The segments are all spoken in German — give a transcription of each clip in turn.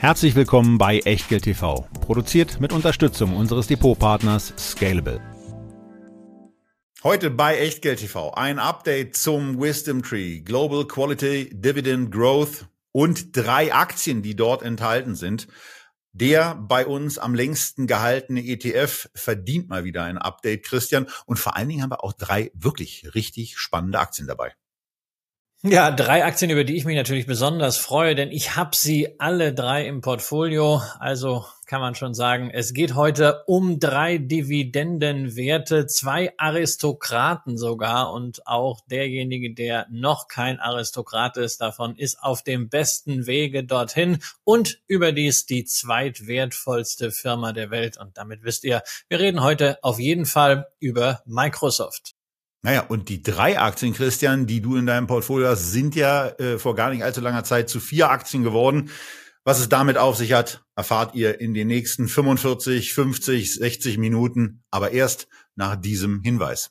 Herzlich willkommen bei Echtgeld TV, produziert mit Unterstützung unseres Depotpartners Scalable. Heute bei Echtgeld TV ein Update zum Wisdom Tree, Global Quality Dividend Growth und drei Aktien, die dort enthalten sind. Der bei uns am längsten gehaltene ETF verdient mal wieder ein Update, Christian. Und vor allen Dingen haben wir auch drei wirklich richtig spannende Aktien dabei. Ja, drei Aktien, über die ich mich natürlich besonders freue, denn ich habe sie alle drei im Portfolio. Also kann man schon sagen, es geht heute um drei Dividendenwerte, zwei Aristokraten sogar und auch derjenige, der noch kein Aristokrat ist, davon ist auf dem besten Wege dorthin und überdies die zweitwertvollste Firma der Welt. Und damit wisst ihr, wir reden heute auf jeden Fall über Microsoft. Naja, und die drei Aktien, Christian, die du in deinem Portfolio hast, sind ja äh, vor gar nicht allzu langer Zeit zu vier Aktien geworden. Was es damit auf sich hat, erfahrt ihr in den nächsten 45, 50, 60 Minuten, aber erst nach diesem Hinweis.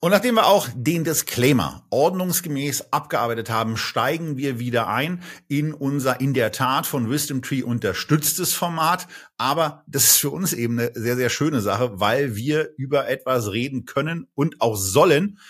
Und nachdem wir auch den Disclaimer ordnungsgemäß abgearbeitet haben, steigen wir wieder ein in unser in der Tat von Wisdom Tree unterstütztes Format. Aber das ist für uns eben eine sehr, sehr schöne Sache, weil wir über etwas reden können und auch sollen,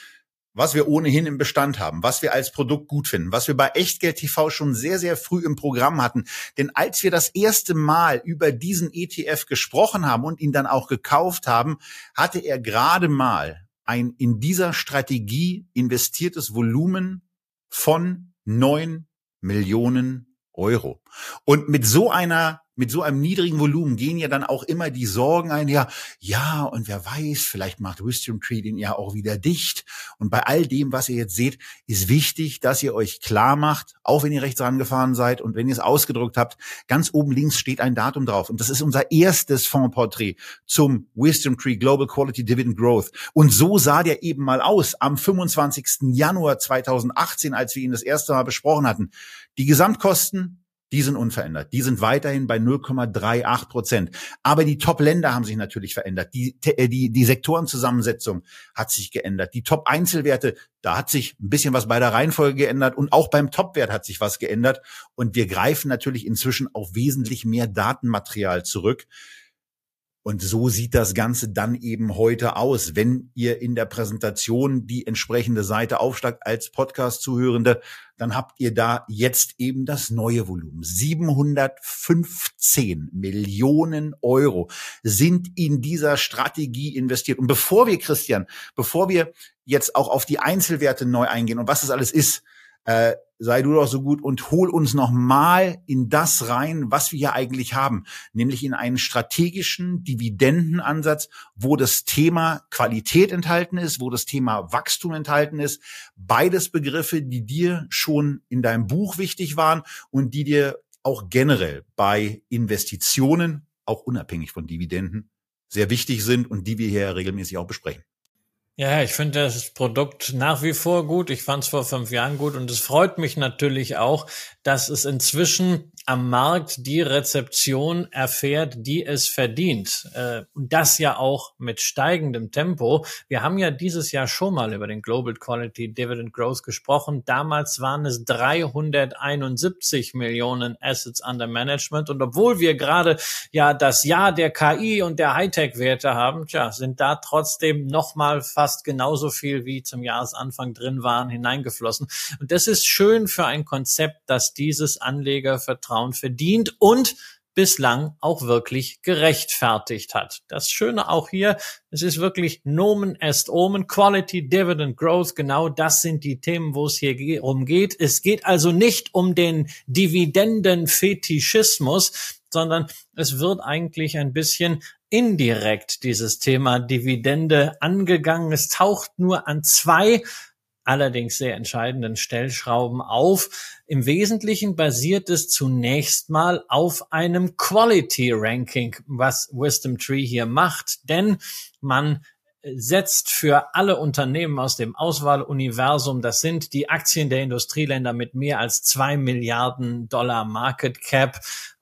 was wir ohnehin im Bestand haben, was wir als Produkt gut finden, was wir bei Echtgeld TV schon sehr, sehr früh im Programm hatten. Denn als wir das erste Mal über diesen ETF gesprochen haben und ihn dann auch gekauft haben, hatte er gerade mal ein in dieser Strategie investiertes Volumen von neun Millionen Euro. Und mit so einer mit so einem niedrigen Volumen gehen ja dann auch immer die Sorgen ein, ja, ja, und wer weiß, vielleicht macht Wisdom Tree den ja auch wieder dicht. Und bei all dem, was ihr jetzt seht, ist wichtig, dass ihr euch klar macht, auch wenn ihr rechts rangefahren seid und wenn ihr es ausgedruckt habt, ganz oben links steht ein Datum drauf. Und das ist unser erstes Fondsporträt zum Wisdom Tree Global Quality Dividend Growth. Und so sah der eben mal aus am 25. Januar 2018, als wir ihn das erste Mal besprochen hatten. Die Gesamtkosten die sind unverändert. Die sind weiterhin bei 0,38 Prozent. Aber die Top-Länder haben sich natürlich verändert. Die, äh, die, die Sektorenzusammensetzung hat sich geändert. Die Top-Einzelwerte, da hat sich ein bisschen was bei der Reihenfolge geändert. Und auch beim Top-Wert hat sich was geändert. Und wir greifen natürlich inzwischen auf wesentlich mehr Datenmaterial zurück. Und so sieht das Ganze dann eben heute aus. Wenn ihr in der Präsentation die entsprechende Seite aufschlagt als Podcast-Zuhörende, dann habt ihr da jetzt eben das neue Volumen. 715 Millionen Euro sind in dieser Strategie investiert. Und bevor wir, Christian, bevor wir jetzt auch auf die Einzelwerte neu eingehen und was das alles ist, äh, sei du doch so gut und hol uns noch mal in das rein, was wir hier eigentlich haben, nämlich in einen strategischen Dividendenansatz, wo das Thema Qualität enthalten ist, wo das Thema Wachstum enthalten ist. Beides Begriffe, die dir schon in deinem Buch wichtig waren und die dir auch generell bei Investitionen, auch unabhängig von Dividenden, sehr wichtig sind und die wir hier regelmäßig auch besprechen. Ja, ich finde das Produkt nach wie vor gut. Ich fand es vor fünf Jahren gut und es freut mich natürlich auch, dass es inzwischen am Markt die Rezeption erfährt, die es verdient. Äh, und das ja auch mit steigendem Tempo. Wir haben ja dieses Jahr schon mal über den Global Quality Dividend Growth gesprochen. Damals waren es 371 Millionen Assets under Management. Und obwohl wir gerade ja das Jahr der KI und der Hightech-Werte haben, tja, sind da trotzdem nochmal fast genauso viel wie zum Jahresanfang drin waren hineingeflossen. Und das ist schön für ein Konzept, das dieses Anlegervertrauen Vertrauen verdient und bislang auch wirklich gerechtfertigt hat. Das Schöne auch hier, es ist wirklich Nomen est Omen, Quality, Dividend Growth, genau das sind die Themen, wo es hier umgeht. Es geht also nicht um den Dividendenfetischismus, sondern es wird eigentlich ein bisschen indirekt dieses Thema Dividende angegangen. Es taucht nur an zwei allerdings sehr entscheidenden Stellschrauben auf. Im Wesentlichen basiert es zunächst mal auf einem Quality Ranking, was Wisdom Tree hier macht, denn man setzt für alle Unternehmen aus dem Auswahluniversum, das sind die Aktien der Industrieländer mit mehr als zwei Milliarden Dollar Market Cap,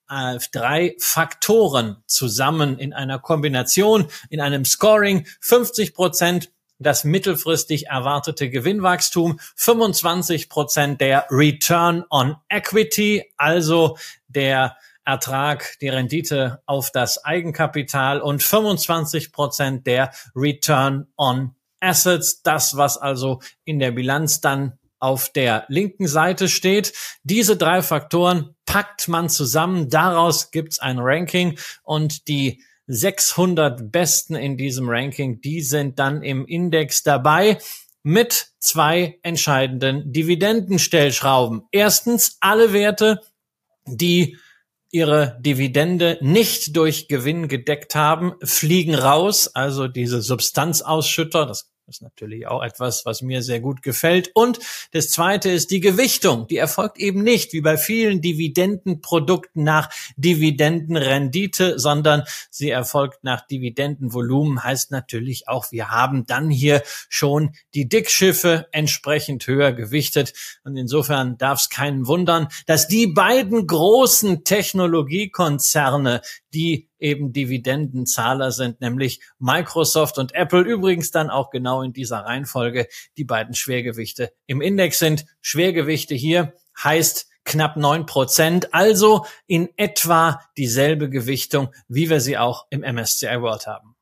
äh, drei Faktoren zusammen in einer Kombination, in einem Scoring 50 Prozent das mittelfristig erwartete Gewinnwachstum, 25 Prozent der Return on Equity, also der Ertrag, die Rendite auf das Eigenkapital und 25 Prozent der Return on Assets, das, was also in der Bilanz dann auf der linken Seite steht. Diese drei Faktoren packt man zusammen, daraus gibt's ein Ranking und die 600 Besten in diesem Ranking, die sind dann im Index dabei mit zwei entscheidenden Dividendenstellschrauben. Erstens alle Werte, die ihre Dividende nicht durch Gewinn gedeckt haben, fliegen raus. Also diese Substanzausschütter, das das ist natürlich auch etwas, was mir sehr gut gefällt. Und das zweite ist die Gewichtung. Die erfolgt eben nicht wie bei vielen Dividendenprodukten nach Dividendenrendite, sondern sie erfolgt nach Dividendenvolumen. Heißt natürlich auch, wir haben dann hier schon die Dickschiffe entsprechend höher gewichtet. Und insofern darf es keinen wundern, dass die beiden großen Technologiekonzerne, die eben Dividendenzahler sind, nämlich Microsoft und Apple. Übrigens dann auch genau in dieser Reihenfolge die beiden Schwergewichte im Index sind. Schwergewichte hier heißt knapp neun Prozent, also in etwa dieselbe Gewichtung, wie wir sie auch im MSCI World haben.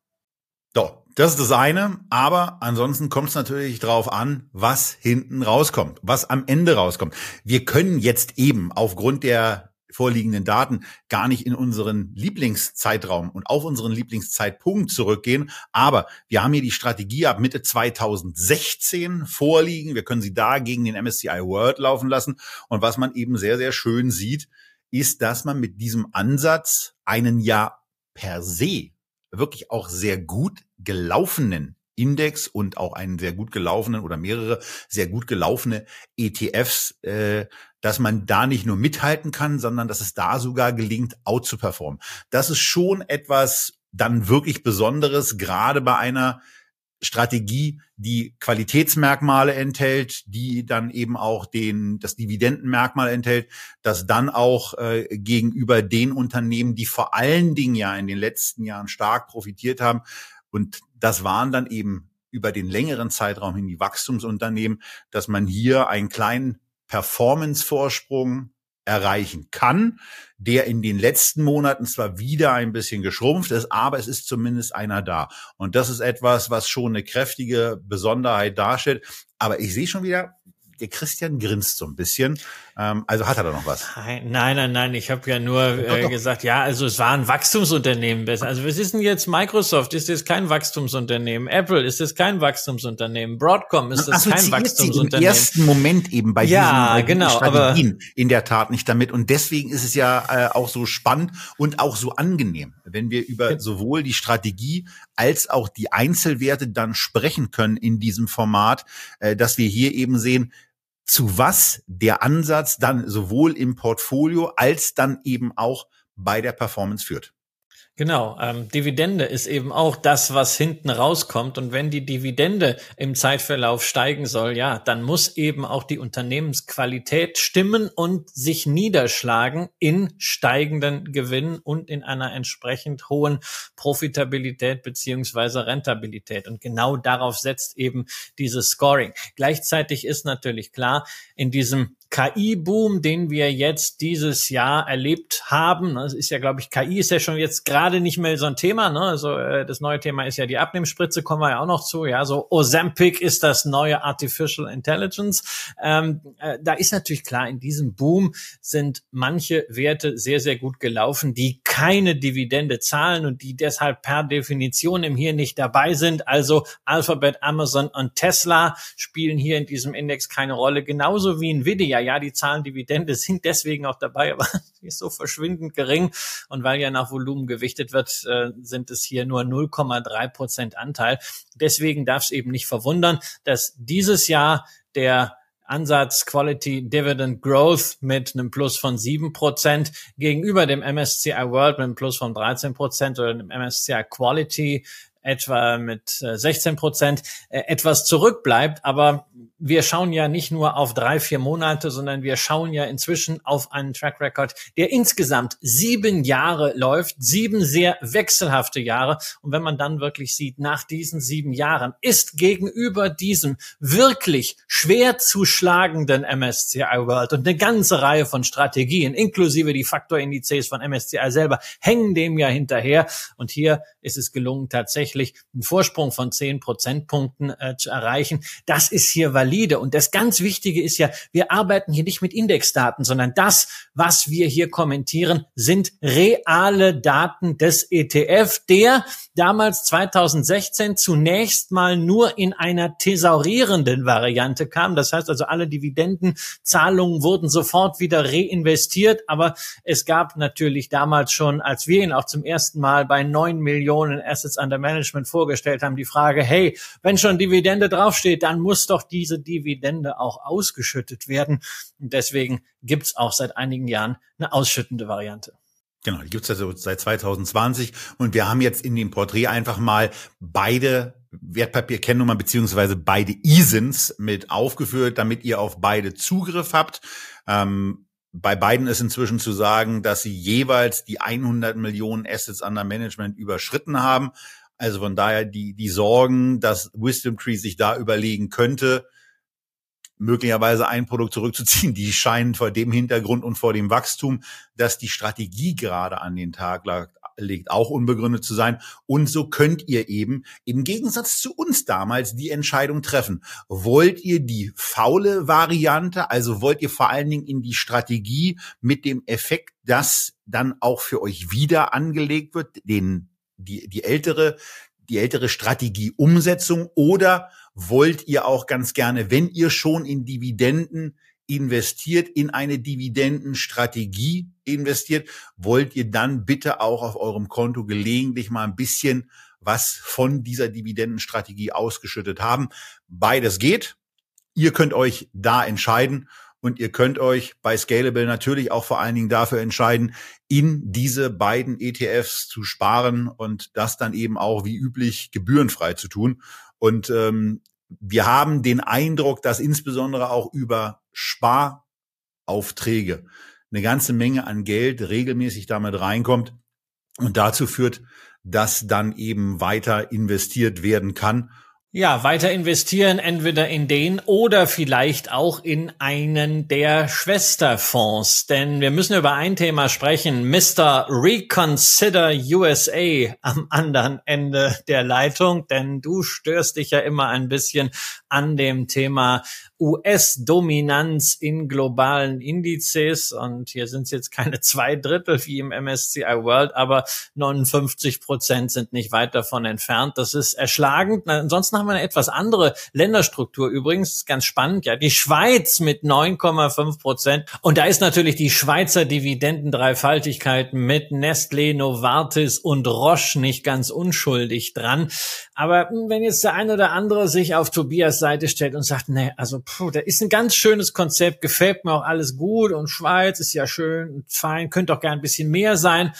Doch, das ist das eine, aber ansonsten kommt es natürlich drauf an, was hinten rauskommt, was am Ende rauskommt. Wir können jetzt eben aufgrund der vorliegenden Daten gar nicht in unseren Lieblingszeitraum und auf unseren Lieblingszeitpunkt zurückgehen. Aber wir haben hier die Strategie ab Mitte 2016 vorliegen. Wir können sie da gegen den MSCI World laufen lassen. Und was man eben sehr, sehr schön sieht, ist, dass man mit diesem Ansatz einen ja per se wirklich auch sehr gut gelaufenen Index und auch einen sehr gut gelaufenen oder mehrere sehr gut gelaufene ETFs, äh, dass man da nicht nur mithalten kann, sondern dass es da sogar gelingt, out zu performen. Das ist schon etwas dann wirklich Besonderes, gerade bei einer Strategie, die Qualitätsmerkmale enthält, die dann eben auch den das Dividendenmerkmal enthält, das dann auch äh, gegenüber den Unternehmen, die vor allen Dingen ja in den letzten Jahren stark profitiert haben, und das waren dann eben über den längeren Zeitraum hin die Wachstumsunternehmen, dass man hier einen kleinen Performance-Vorsprung erreichen kann, der in den letzten Monaten zwar wieder ein bisschen geschrumpft ist, aber es ist zumindest einer da. Und das ist etwas, was schon eine kräftige Besonderheit darstellt. Aber ich sehe schon wieder, der Christian grinst so ein bisschen. Ähm, also hat er da noch was? Nein, nein, nein. Ich habe ja nur äh, gesagt, ja, also es war ein Wachstumsunternehmen. Also was ist denn jetzt Microsoft? Ist das kein Wachstumsunternehmen? Apple ist das kein Wachstumsunternehmen? Broadcom ist das kein Wachstumsunternehmen? Im ersten Moment eben bei ja, diesen genau, Strategien aber in der Tat nicht damit. Und deswegen ist es ja äh, auch so spannend und auch so angenehm, wenn wir über sowohl die Strategie als auch die Einzelwerte dann sprechen können in diesem Format, äh, dass wir hier eben sehen, zu was der Ansatz dann sowohl im Portfolio als dann eben auch bei der Performance führt. Genau, ähm, Dividende ist eben auch das, was hinten rauskommt. Und wenn die Dividende im Zeitverlauf steigen soll, ja, dann muss eben auch die Unternehmensqualität stimmen und sich niederschlagen in steigenden Gewinnen und in einer entsprechend hohen Profitabilität beziehungsweise Rentabilität. Und genau darauf setzt eben dieses Scoring. Gleichzeitig ist natürlich klar, in diesem KI-Boom, den wir jetzt dieses Jahr erlebt haben. Das ist ja, glaube ich, KI ist ja schon jetzt gerade nicht mehr so ein Thema. Ne? Also äh, das neue Thema ist ja die Abnehmspritze, kommen wir ja auch noch zu. Ja, so Ozempic ist das neue Artificial Intelligence. Ähm, äh, da ist natürlich klar, in diesem Boom sind manche Werte sehr, sehr gut gelaufen, die keine Dividende zahlen und die deshalb per Definition im Hier nicht dabei sind. Also Alphabet, Amazon und Tesla spielen hier in diesem Index keine Rolle, genauso wie Nvidia ja, die zahlen Dividende, sind deswegen auch dabei, aber die ist so verschwindend gering. Und weil ja nach Volumen gewichtet wird, äh, sind es hier nur 0,3 Prozent Anteil. Deswegen darf es eben nicht verwundern, dass dieses Jahr der Ansatz Quality Dividend Growth mit einem Plus von sieben Prozent gegenüber dem MSCI World mit einem Plus von 13 Prozent oder dem MSCI Quality etwa mit 16 äh, Prozent äh, etwas zurückbleibt. Aber wir schauen ja nicht nur auf drei, vier Monate, sondern wir schauen ja inzwischen auf einen Track Record, der insgesamt sieben Jahre läuft, sieben sehr wechselhafte Jahre. Und wenn man dann wirklich sieht, nach diesen sieben Jahren ist gegenüber diesem wirklich schwer zu schlagenden MSCI World und eine ganze Reihe von Strategien, inklusive die Faktorindizes von MSCI selber, hängen dem ja hinterher. Und hier ist es gelungen, tatsächlich einen Vorsprung von zehn Prozentpunkten äh, zu erreichen. Das ist hier valide. Und das ganz Wichtige ist ja, wir arbeiten hier nicht mit Indexdaten, sondern das, was wir hier kommentieren, sind reale Daten des ETF, der damals 2016 zunächst mal nur in einer thesaurierenden Variante kam. Das heißt also, alle Dividendenzahlungen wurden sofort wieder reinvestiert. Aber es gab natürlich damals schon, als wir ihn auch zum ersten Mal bei neun Millionen Assets under Management vorgestellt haben, die Frage, hey, wenn schon Dividende draufsteht, dann muss doch diese Dividende auch ausgeschüttet werden. Und deswegen gibt's auch seit einigen Jahren eine ausschüttende Variante. Genau, die gibt's also seit 2020 und wir haben jetzt in dem Porträt einfach mal beide Wertpapierkennnummern beziehungsweise beide ISINs mit aufgeführt, damit ihr auf beide Zugriff habt. Ähm, bei beiden ist inzwischen zu sagen, dass sie jeweils die 100 Millionen Assets under Management überschritten haben. Also von daher die, die Sorgen, dass Wisdom Tree sich da überlegen könnte, möglicherweise ein Produkt zurückzuziehen, die scheinen vor dem Hintergrund und vor dem Wachstum, dass die Strategie gerade an den Tag lag, legt, auch unbegründet zu sein. Und so könnt ihr eben im Gegensatz zu uns damals die Entscheidung treffen. Wollt ihr die faule Variante, also wollt ihr vor allen Dingen in die Strategie mit dem Effekt, dass dann auch für euch wieder angelegt wird, den, die, die ältere, die ältere Strategieumsetzung oder wollt ihr auch ganz gerne, wenn ihr schon in Dividenden investiert, in eine Dividendenstrategie investiert, wollt ihr dann bitte auch auf eurem Konto gelegentlich mal ein bisschen was von dieser Dividendenstrategie ausgeschüttet haben. Beides geht. Ihr könnt euch da entscheiden und ihr könnt euch bei Scalable natürlich auch vor allen Dingen dafür entscheiden, in diese beiden ETFs zu sparen und das dann eben auch wie üblich gebührenfrei zu tun. Und ähm, wir haben den Eindruck, dass insbesondere auch über Sparaufträge eine ganze Menge an Geld regelmäßig damit reinkommt und dazu führt, dass dann eben weiter investiert werden kann ja, weiter investieren, entweder in den oder vielleicht auch in einen der Schwesterfonds. Denn wir müssen über ein Thema sprechen. Mr. Reconsider USA am anderen Ende der Leitung. Denn du störst dich ja immer ein bisschen an dem Thema US-Dominanz in globalen Indizes. Und hier sind es jetzt keine zwei Drittel wie im MSCI World, aber 59 Prozent sind nicht weit davon entfernt. Das ist erschlagend. Ansonsten haben wir eine etwas andere Länderstruktur übrigens. Ganz spannend. Ja, die Schweiz mit 9,5 Prozent. Und da ist natürlich die Schweizer Dividendendreifaltigkeit mit Nestlé, Novartis und Roche nicht ganz unschuldig dran. Aber wenn jetzt der eine oder andere sich auf Tobias Seite stellt und sagt, nee, also puh, da ist ein ganz schönes Konzept, gefällt mir auch alles gut und Schweiz ist ja schön und fein, könnte auch gern ein bisschen mehr sein.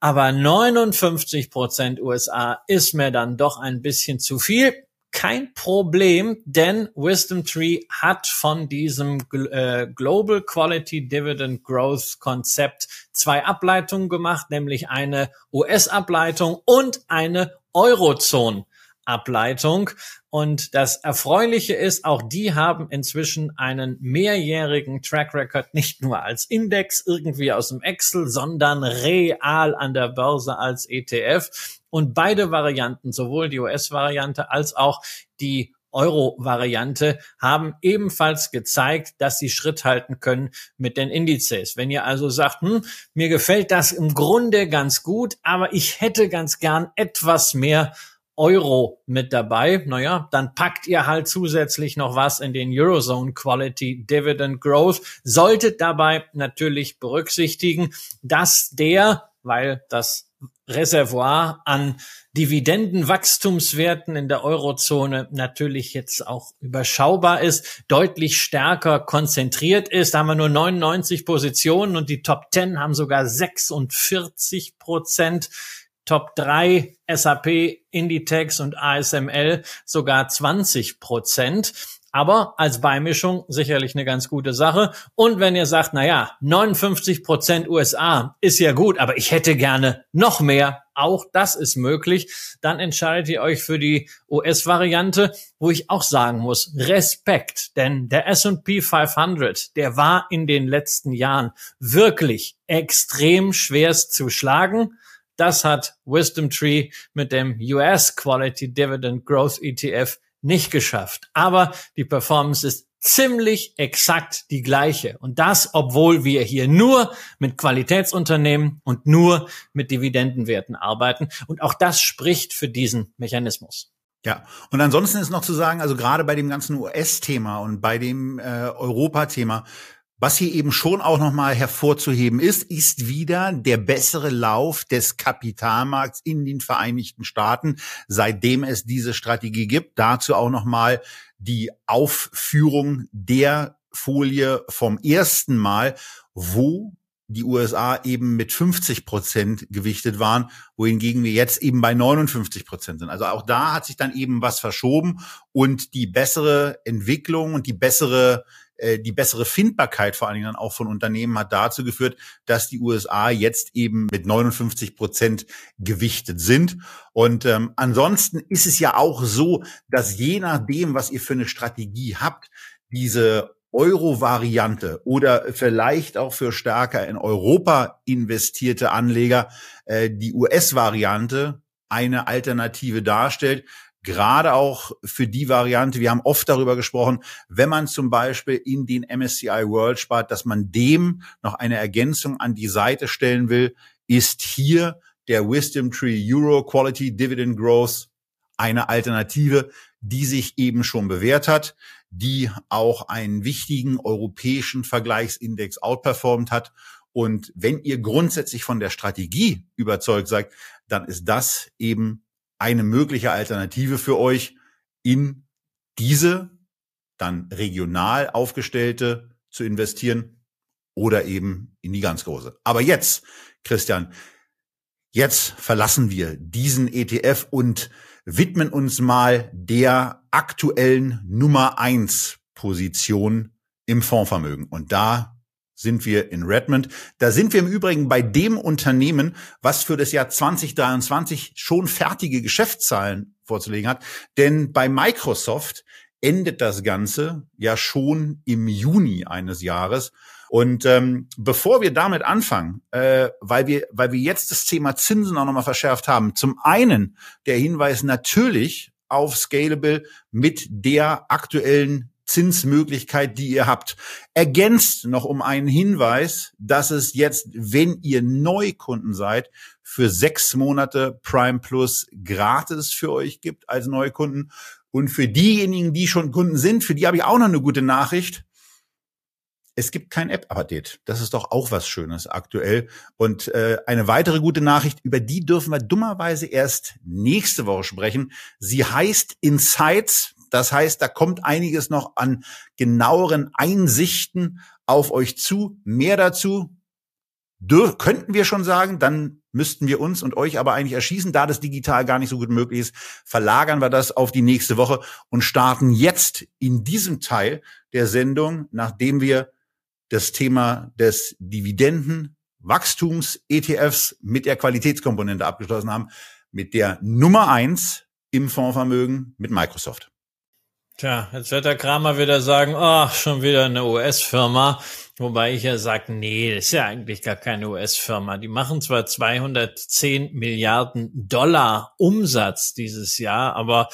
Aber 59 Prozent USA ist mir dann doch ein bisschen zu viel. Kein Problem, denn Wisdom Tree hat von diesem äh, Global Quality Dividend Growth Konzept zwei Ableitungen gemacht, nämlich eine US-Ableitung und eine Eurozone Ableitung. Und das Erfreuliche ist, auch die haben inzwischen einen mehrjährigen Track Record, nicht nur als Index irgendwie aus dem Excel, sondern real an der Börse als ETF. Und beide Varianten, sowohl die US-Variante als auch die Euro-Variante haben ebenfalls gezeigt, dass sie Schritt halten können mit den Indizes. Wenn ihr also sagt, hm, mir gefällt das im Grunde ganz gut, aber ich hätte ganz gern etwas mehr Euro mit dabei, naja, dann packt ihr halt zusätzlich noch was in den Eurozone Quality Dividend Growth. Solltet dabei natürlich berücksichtigen, dass der, weil das Reservoir an Dividendenwachstumswerten in der Eurozone natürlich jetzt auch überschaubar ist, deutlich stärker konzentriert ist. Da haben wir nur 99 Positionen und die Top 10 haben sogar 46 Prozent. Top 3 SAP, Inditex und ASML sogar 20 Prozent. Aber als Beimischung sicherlich eine ganz gute Sache. Und wenn ihr sagt, na ja, 59 Prozent USA ist ja gut, aber ich hätte gerne noch mehr, auch das ist möglich, dann entscheidet ihr euch für die US-Variante, wo ich auch sagen muss, Respekt, denn der S&P 500, der war in den letzten Jahren wirklich extrem schwerst zu schlagen. Das hat Wisdom Tree mit dem US Quality Dividend Growth ETF nicht geschafft. Aber die Performance ist ziemlich exakt die gleiche. Und das, obwohl wir hier nur mit Qualitätsunternehmen und nur mit Dividendenwerten arbeiten. Und auch das spricht für diesen Mechanismus. Ja, und ansonsten ist noch zu sagen, also gerade bei dem ganzen US-Thema und bei dem äh, Europa-Thema, was hier eben schon auch nochmal hervorzuheben ist, ist wieder der bessere Lauf des Kapitalmarkts in den Vereinigten Staaten, seitdem es diese Strategie gibt. Dazu auch nochmal die Aufführung der Folie vom ersten Mal, wo die USA eben mit 50 Prozent gewichtet waren, wohingegen wir jetzt eben bei 59 Prozent sind. Also auch da hat sich dann eben was verschoben und die bessere Entwicklung und die bessere äh, die bessere Findbarkeit vor allen Dingen auch von Unternehmen hat dazu geführt, dass die USA jetzt eben mit 59 Prozent gewichtet sind. Und ähm, ansonsten ist es ja auch so, dass je nachdem, was ihr für eine Strategie habt, diese Euro-Variante oder vielleicht auch für stärker in Europa investierte Anleger äh, die US-Variante eine Alternative darstellt gerade auch für die Variante, wir haben oft darüber gesprochen, wenn man zum Beispiel in den MSCI World spart, dass man dem noch eine Ergänzung an die Seite stellen will, ist hier der Wisdom Tree Euro Quality Dividend Growth eine Alternative, die sich eben schon bewährt hat, die auch einen wichtigen europäischen Vergleichsindex outperformt hat. Und wenn ihr grundsätzlich von der Strategie überzeugt seid, dann ist das eben eine mögliche Alternative für euch in diese dann regional aufgestellte zu investieren oder eben in die ganz große. Aber jetzt, Christian, jetzt verlassen wir diesen ETF und widmen uns mal der aktuellen Nummer eins Position im Fondsvermögen. Und da sind wir in Redmond. Da sind wir im Übrigen bei dem Unternehmen, was für das Jahr 2023 schon fertige Geschäftszahlen vorzulegen hat. Denn bei Microsoft endet das Ganze ja schon im Juni eines Jahres. Und ähm, bevor wir damit anfangen, äh, weil wir, weil wir jetzt das Thema Zinsen auch nochmal verschärft haben, zum einen der Hinweis natürlich auf Scalable mit der aktuellen Zinsmöglichkeit, die ihr habt. Ergänzt noch um einen Hinweis, dass es jetzt, wenn ihr Neukunden seid, für sechs Monate Prime Plus gratis für euch gibt als Neukunden. Und für diejenigen, die schon Kunden sind, für die habe ich auch noch eine gute Nachricht. Es gibt kein App-Update. Das ist doch auch was Schönes aktuell. Und äh, eine weitere gute Nachricht, über die dürfen wir dummerweise erst nächste Woche sprechen. Sie heißt Insights das heißt, da kommt einiges noch an genaueren Einsichten auf euch zu. Mehr dazu dür könnten wir schon sagen, dann müssten wir uns und euch aber eigentlich erschießen, da das digital gar nicht so gut möglich ist, verlagern wir das auf die nächste Woche und starten jetzt in diesem Teil der Sendung, nachdem wir das Thema des Dividenden Wachstums ETFs mit der Qualitätskomponente abgeschlossen haben, mit der Nummer eins im Fondsvermögen mit Microsoft. Tja, jetzt wird der Kramer wieder sagen, ach, schon wieder eine US-Firma. Wobei ich ja sage, nee, das ist ja eigentlich gar keine US-Firma. Die machen zwar 210 Milliarden Dollar Umsatz dieses Jahr, aber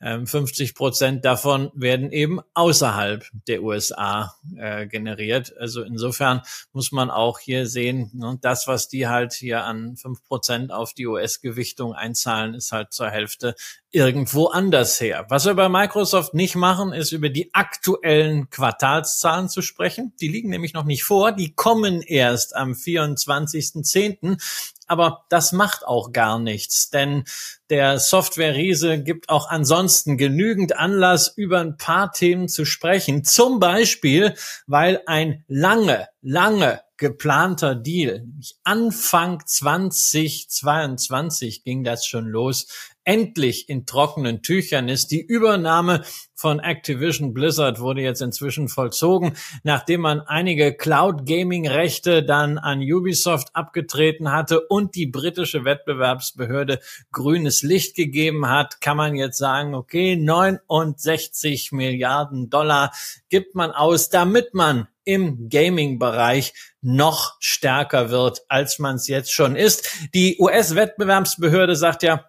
50 ähm, Prozent davon werden eben außerhalb der USA äh, generiert. Also insofern muss man auch hier sehen, ne, das, was die halt hier an fünf Prozent auf die US-Gewichtung einzahlen, ist halt zur Hälfte irgendwo anders her. Was wir bei Microsoft nicht machen, ist über die aktuellen Quartalszahlen zu sprechen. Die liegen nämlich noch nicht vor. Die kommen erst am 24.10. Aber das macht auch gar nichts, denn der Software-Riese gibt auch ansonsten genügend Anlass, über ein paar Themen zu sprechen. Zum Beispiel, weil ein lange, lange geplanter Deal, Anfang 2022 ging das schon los, endlich in trockenen Tüchern ist. Die Übernahme von Activision Blizzard wurde jetzt inzwischen vollzogen, nachdem man einige Cloud Gaming Rechte dann an Ubisoft abgetreten hatte und die britische Wettbewerbsbehörde grünes Licht gegeben hat, kann man jetzt sagen, okay, 69 Milliarden Dollar gibt man aus, damit man im Gaming-Bereich noch stärker wird, als man es jetzt schon ist. Die US-Wettbewerbsbehörde sagt ja,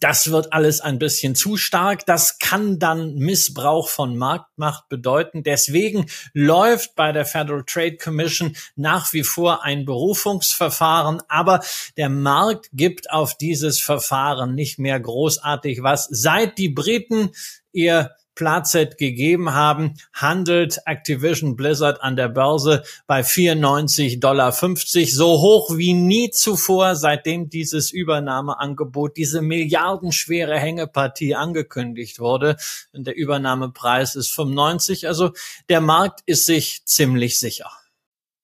das wird alles ein bisschen zu stark. Das kann dann Missbrauch von Marktmacht bedeuten. Deswegen läuft bei der Federal Trade Commission nach wie vor ein Berufungsverfahren. Aber der Markt gibt auf dieses Verfahren nicht mehr großartig was. Seit die Briten ihr Platzet gegeben haben, handelt Activision Blizzard an der Börse bei 94,50 Dollar, so hoch wie nie zuvor, seitdem dieses Übernahmeangebot, diese milliardenschwere Hängepartie angekündigt wurde. Und der Übernahmepreis ist 95, also der Markt ist sich ziemlich sicher.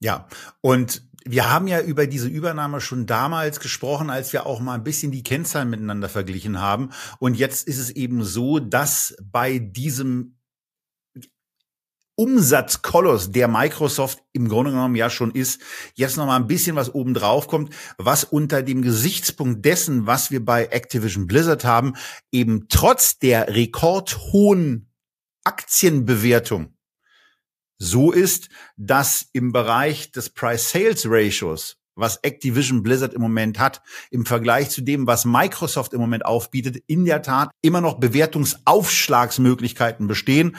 Ja, und wir haben ja über diese Übernahme schon damals gesprochen, als wir auch mal ein bisschen die Kennzahlen miteinander verglichen haben. Und jetzt ist es eben so, dass bei diesem Umsatzkoloss, der Microsoft im Grunde genommen ja schon ist, jetzt noch mal ein bisschen was oben drauf kommt, was unter dem Gesichtspunkt dessen, was wir bei Activision Blizzard haben, eben trotz der rekordhohen Aktienbewertung so ist, dass im Bereich des Price-Sales-Ratios, was Activision Blizzard im Moment hat, im Vergleich zu dem, was Microsoft im Moment aufbietet, in der Tat immer noch Bewertungsaufschlagsmöglichkeiten bestehen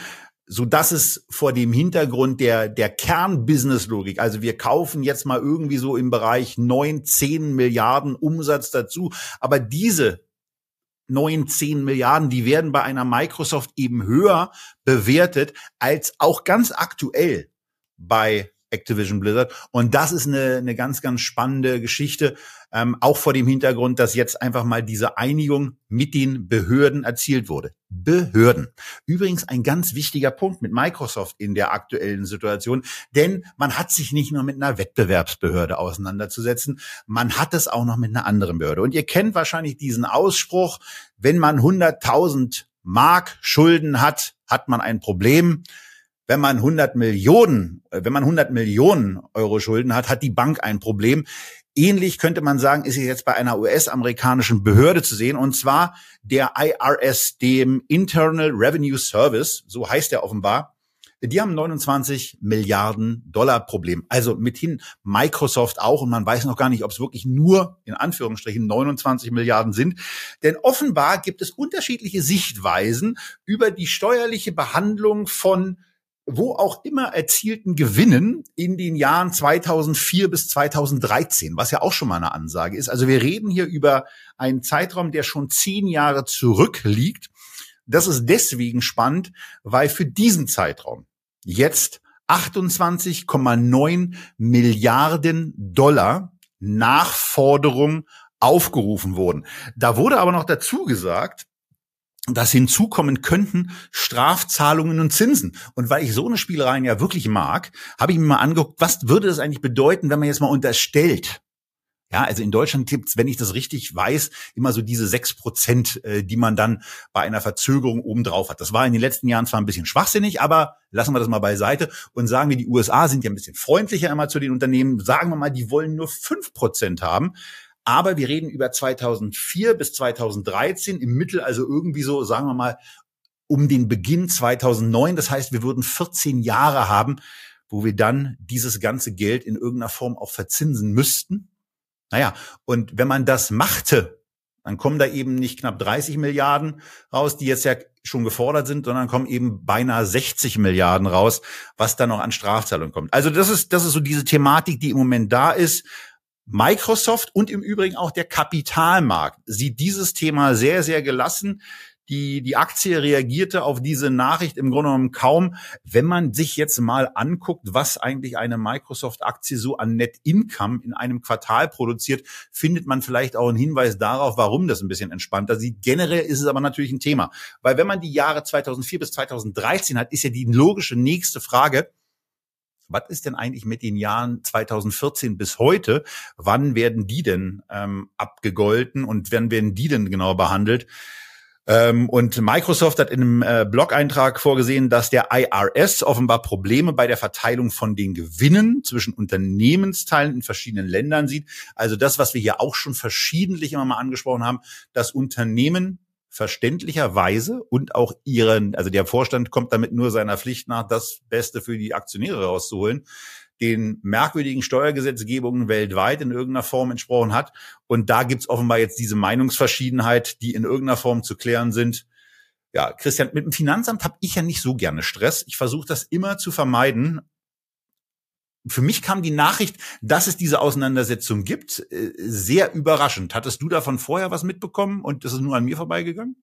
so dass es vor dem Hintergrund der, der Kern-Business-Logik, also wir kaufen jetzt mal irgendwie so im Bereich neun, zehn Milliarden Umsatz dazu, aber diese neun, zehn Milliarden, die werden bei einer Microsoft eben höher bewertet als auch ganz aktuell bei Activision Blizzard. Und das ist eine, eine ganz, ganz spannende Geschichte, ähm, auch vor dem Hintergrund, dass jetzt einfach mal diese Einigung mit den Behörden erzielt wurde. Behörden. Übrigens ein ganz wichtiger Punkt mit Microsoft in der aktuellen Situation, denn man hat sich nicht nur mit einer Wettbewerbsbehörde auseinanderzusetzen, man hat es auch noch mit einer anderen Behörde. Und ihr kennt wahrscheinlich diesen Ausspruch, wenn man 100.000 Mark Schulden hat, hat man ein Problem wenn man 100 Millionen, äh, wenn man 100 Millionen Euro Schulden hat, hat die Bank ein Problem. Ähnlich könnte man sagen, ist es jetzt bei einer US-amerikanischen Behörde zu sehen, und zwar der IRS, dem Internal Revenue Service, so heißt er offenbar. Die haben 29 Milliarden Dollar Problem. Also mithin Microsoft auch. Und man weiß noch gar nicht, ob es wirklich nur in Anführungsstrichen 29 Milliarden sind. Denn offenbar gibt es unterschiedliche Sichtweisen über die steuerliche Behandlung von wo auch immer erzielten Gewinnen in den Jahren 2004 bis 2013, was ja auch schon mal eine Ansage ist. Also wir reden hier über einen Zeitraum, der schon zehn Jahre zurückliegt. Das ist deswegen spannend, weil für diesen Zeitraum jetzt 28,9 Milliarden Dollar Nachforderung aufgerufen wurden. Da wurde aber noch dazu gesagt, dass hinzukommen könnten Strafzahlungen und Zinsen. Und weil ich so eine Spielereien ja wirklich mag, habe ich mir mal angeguckt, was würde das eigentlich bedeuten, wenn man jetzt mal unterstellt, ja, also in Deutschland gibt's, wenn ich das richtig weiß, immer so diese sechs Prozent, äh, die man dann bei einer Verzögerung obendrauf hat. Das war in den letzten Jahren zwar ein bisschen schwachsinnig, aber lassen wir das mal beiseite und sagen wir, die USA sind ja ein bisschen freundlicher immer zu den Unternehmen. Sagen wir mal, die wollen nur fünf Prozent haben. Aber wir reden über 2004 bis 2013 im Mittel, also irgendwie so, sagen wir mal, um den Beginn 2009. Das heißt, wir würden 14 Jahre haben, wo wir dann dieses ganze Geld in irgendeiner Form auch verzinsen müssten. Naja, und wenn man das machte, dann kommen da eben nicht knapp 30 Milliarden raus, die jetzt ja schon gefordert sind, sondern kommen eben beinahe 60 Milliarden raus, was dann noch an Strafzahlungen kommt. Also das ist, das ist so diese Thematik, die im Moment da ist. Microsoft und im Übrigen auch der Kapitalmarkt sieht dieses Thema sehr, sehr gelassen. Die, die Aktie reagierte auf diese Nachricht im Grunde genommen kaum. Wenn man sich jetzt mal anguckt, was eigentlich eine Microsoft-Aktie so an Net Income in einem Quartal produziert, findet man vielleicht auch einen Hinweis darauf, warum das ein bisschen entspannter sieht. Generell ist es aber natürlich ein Thema. Weil wenn man die Jahre 2004 bis 2013 hat, ist ja die logische nächste Frage, was ist denn eigentlich mit den Jahren 2014 bis heute? Wann werden die denn ähm, abgegolten und wann werden die denn genau behandelt? Ähm, und Microsoft hat in einem äh, Blog-Eintrag vorgesehen, dass der IRS offenbar Probleme bei der Verteilung von den Gewinnen zwischen Unternehmensteilen in verschiedenen Ländern sieht. Also das, was wir hier auch schon verschiedentlich immer mal angesprochen haben, dass Unternehmen verständlicherweise und auch ihren, also der Vorstand kommt damit nur seiner Pflicht nach, das Beste für die Aktionäre rauszuholen, den merkwürdigen Steuergesetzgebungen weltweit in irgendeiner Form entsprochen hat. Und da gibt's offenbar jetzt diese Meinungsverschiedenheit, die in irgendeiner Form zu klären sind. Ja, Christian, mit dem Finanzamt habe ich ja nicht so gerne Stress. Ich versuche das immer zu vermeiden, für mich kam die Nachricht, dass es diese Auseinandersetzung gibt, äh, sehr überraschend. Hattest du davon vorher was mitbekommen und ist es nur an mir vorbeigegangen?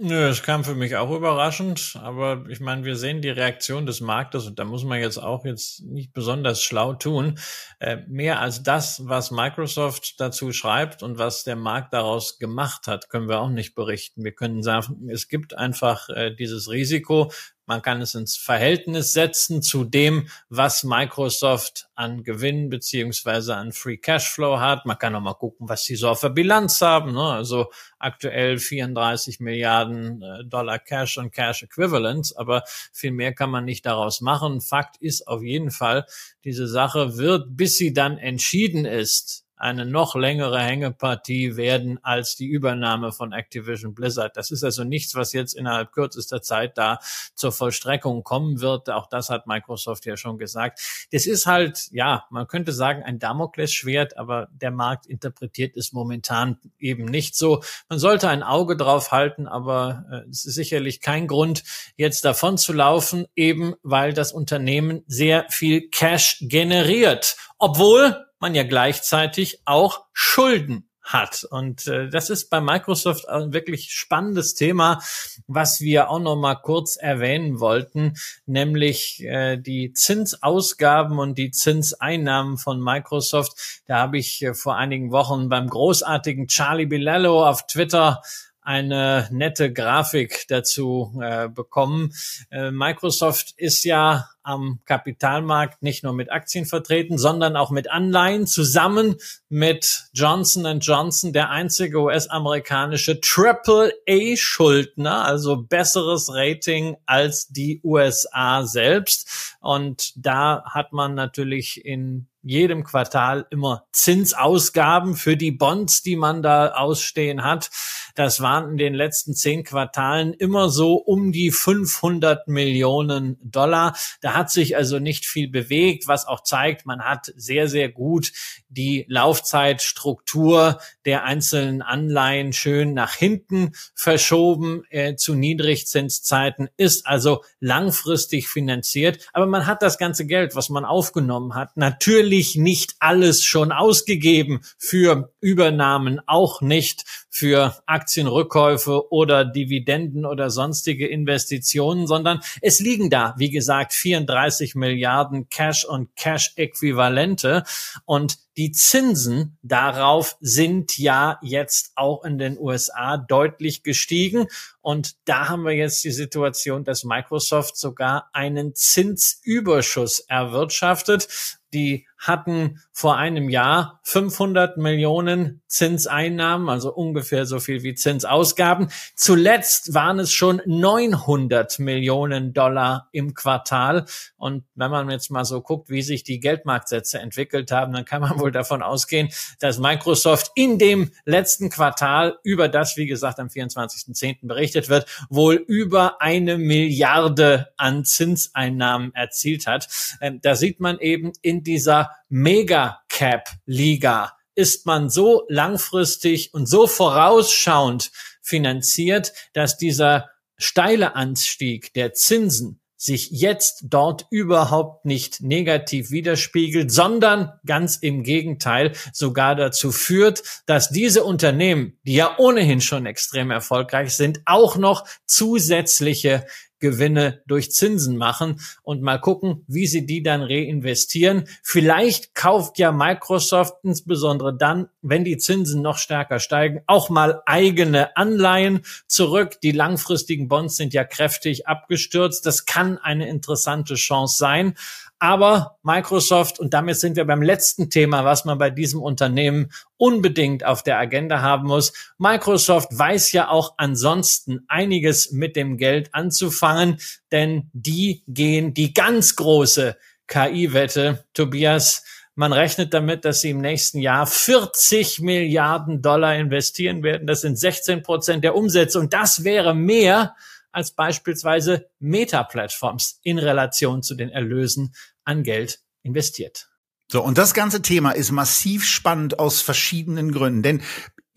Nö, es kam für mich auch überraschend, aber ich meine, wir sehen die Reaktion des Marktes und da muss man jetzt auch jetzt nicht besonders schlau tun. Äh, mehr als das, was Microsoft dazu schreibt und was der Markt daraus gemacht hat, können wir auch nicht berichten. Wir können sagen, es gibt einfach äh, dieses Risiko, man kann es ins Verhältnis setzen zu dem, was Microsoft an Gewinn beziehungsweise an Free Cashflow hat. Man kann auch mal gucken, was sie so auf der Bilanz haben. Ne? Also aktuell 34 Milliarden äh, Dollar Cash und Cash Equivalents, aber viel mehr kann man nicht daraus machen. Fakt ist auf jeden Fall, diese Sache wird, bis sie dann entschieden ist, eine noch längere Hängepartie werden als die Übernahme von Activision Blizzard. Das ist also nichts, was jetzt innerhalb kürzester Zeit da zur Vollstreckung kommen wird. Auch das hat Microsoft ja schon gesagt. Das ist halt, ja, man könnte sagen, ein Damoklesschwert, aber der Markt interpretiert es momentan eben nicht so. Man sollte ein Auge drauf halten, aber äh, es ist sicherlich kein Grund, jetzt davon zu laufen, eben weil das Unternehmen sehr viel Cash generiert. Obwohl man ja gleichzeitig auch Schulden hat. Und äh, das ist bei Microsoft ein wirklich spannendes Thema, was wir auch noch mal kurz erwähnen wollten, nämlich äh, die Zinsausgaben und die Zinseinnahmen von Microsoft. Da habe ich äh, vor einigen Wochen beim großartigen Charlie Bilello auf Twitter eine nette Grafik dazu äh, bekommen. Äh, Microsoft ist ja am Kapitalmarkt nicht nur mit Aktien vertreten, sondern auch mit Anleihen zusammen mit Johnson Johnson, der einzige US-amerikanische Triple-A-Schuldner, also besseres Rating als die USA selbst. Und da hat man natürlich in jedem Quartal immer Zinsausgaben für die Bonds, die man da ausstehen hat. Das waren in den letzten zehn Quartalen immer so um die 500 Millionen Dollar. Da hat sich also nicht viel bewegt, was auch zeigt, man hat sehr, sehr gut die Laufzeitstruktur der einzelnen Anleihen schön nach hinten verschoben äh, zu Niedrigzinszeiten, ist also langfristig finanziert. Aber man hat das ganze Geld, was man aufgenommen hat, natürlich nicht alles schon ausgegeben für Übernahmen, auch nicht für Aktienrückkäufe oder Dividenden oder sonstige Investitionen, sondern es liegen da, wie gesagt, 34 Milliarden Cash und Cash-Äquivalente und die Zinsen darauf sind ja jetzt auch in den USA deutlich gestiegen. Und da haben wir jetzt die Situation, dass Microsoft sogar einen Zinsüberschuss erwirtschaftet. Die hatten vor einem Jahr 500 Millionen Zinseinnahmen, also ungefähr so viel wie Zinsausgaben. Zuletzt waren es schon 900 Millionen Dollar im Quartal. Und wenn man jetzt mal so guckt, wie sich die Geldmarktsätze entwickelt haben, dann kann man wohl davon ausgehen, dass Microsoft in dem letzten Quartal über das, wie gesagt, am 24.10. berichtet wird, wohl über eine Milliarde an Zinseinnahmen erzielt hat. Ähm, da sieht man eben in dieser Mega-Cap-Liga ist man so langfristig und so vorausschauend finanziert, dass dieser steile Anstieg der Zinsen sich jetzt dort überhaupt nicht negativ widerspiegelt, sondern ganz im Gegenteil sogar dazu führt, dass diese Unternehmen, die ja ohnehin schon extrem erfolgreich sind, auch noch zusätzliche Gewinne durch Zinsen machen und mal gucken, wie sie die dann reinvestieren. Vielleicht kauft ja Microsoft insbesondere dann, wenn die Zinsen noch stärker steigen, auch mal eigene Anleihen zurück. Die langfristigen Bonds sind ja kräftig abgestürzt. Das kann eine interessante Chance sein. Aber Microsoft, und damit sind wir beim letzten Thema, was man bei diesem Unternehmen unbedingt auf der Agenda haben muss. Microsoft weiß ja auch ansonsten einiges mit dem Geld anzufangen, denn die gehen die ganz große KI-Wette. Tobias, man rechnet damit, dass sie im nächsten Jahr 40 Milliarden Dollar investieren werden. Das sind 16 Prozent der Umsätze und das wäre mehr als beispielsweise Meta-Plattforms in Relation zu den Erlösen an Geld investiert. So, und das ganze Thema ist massiv spannend aus verschiedenen Gründen. Denn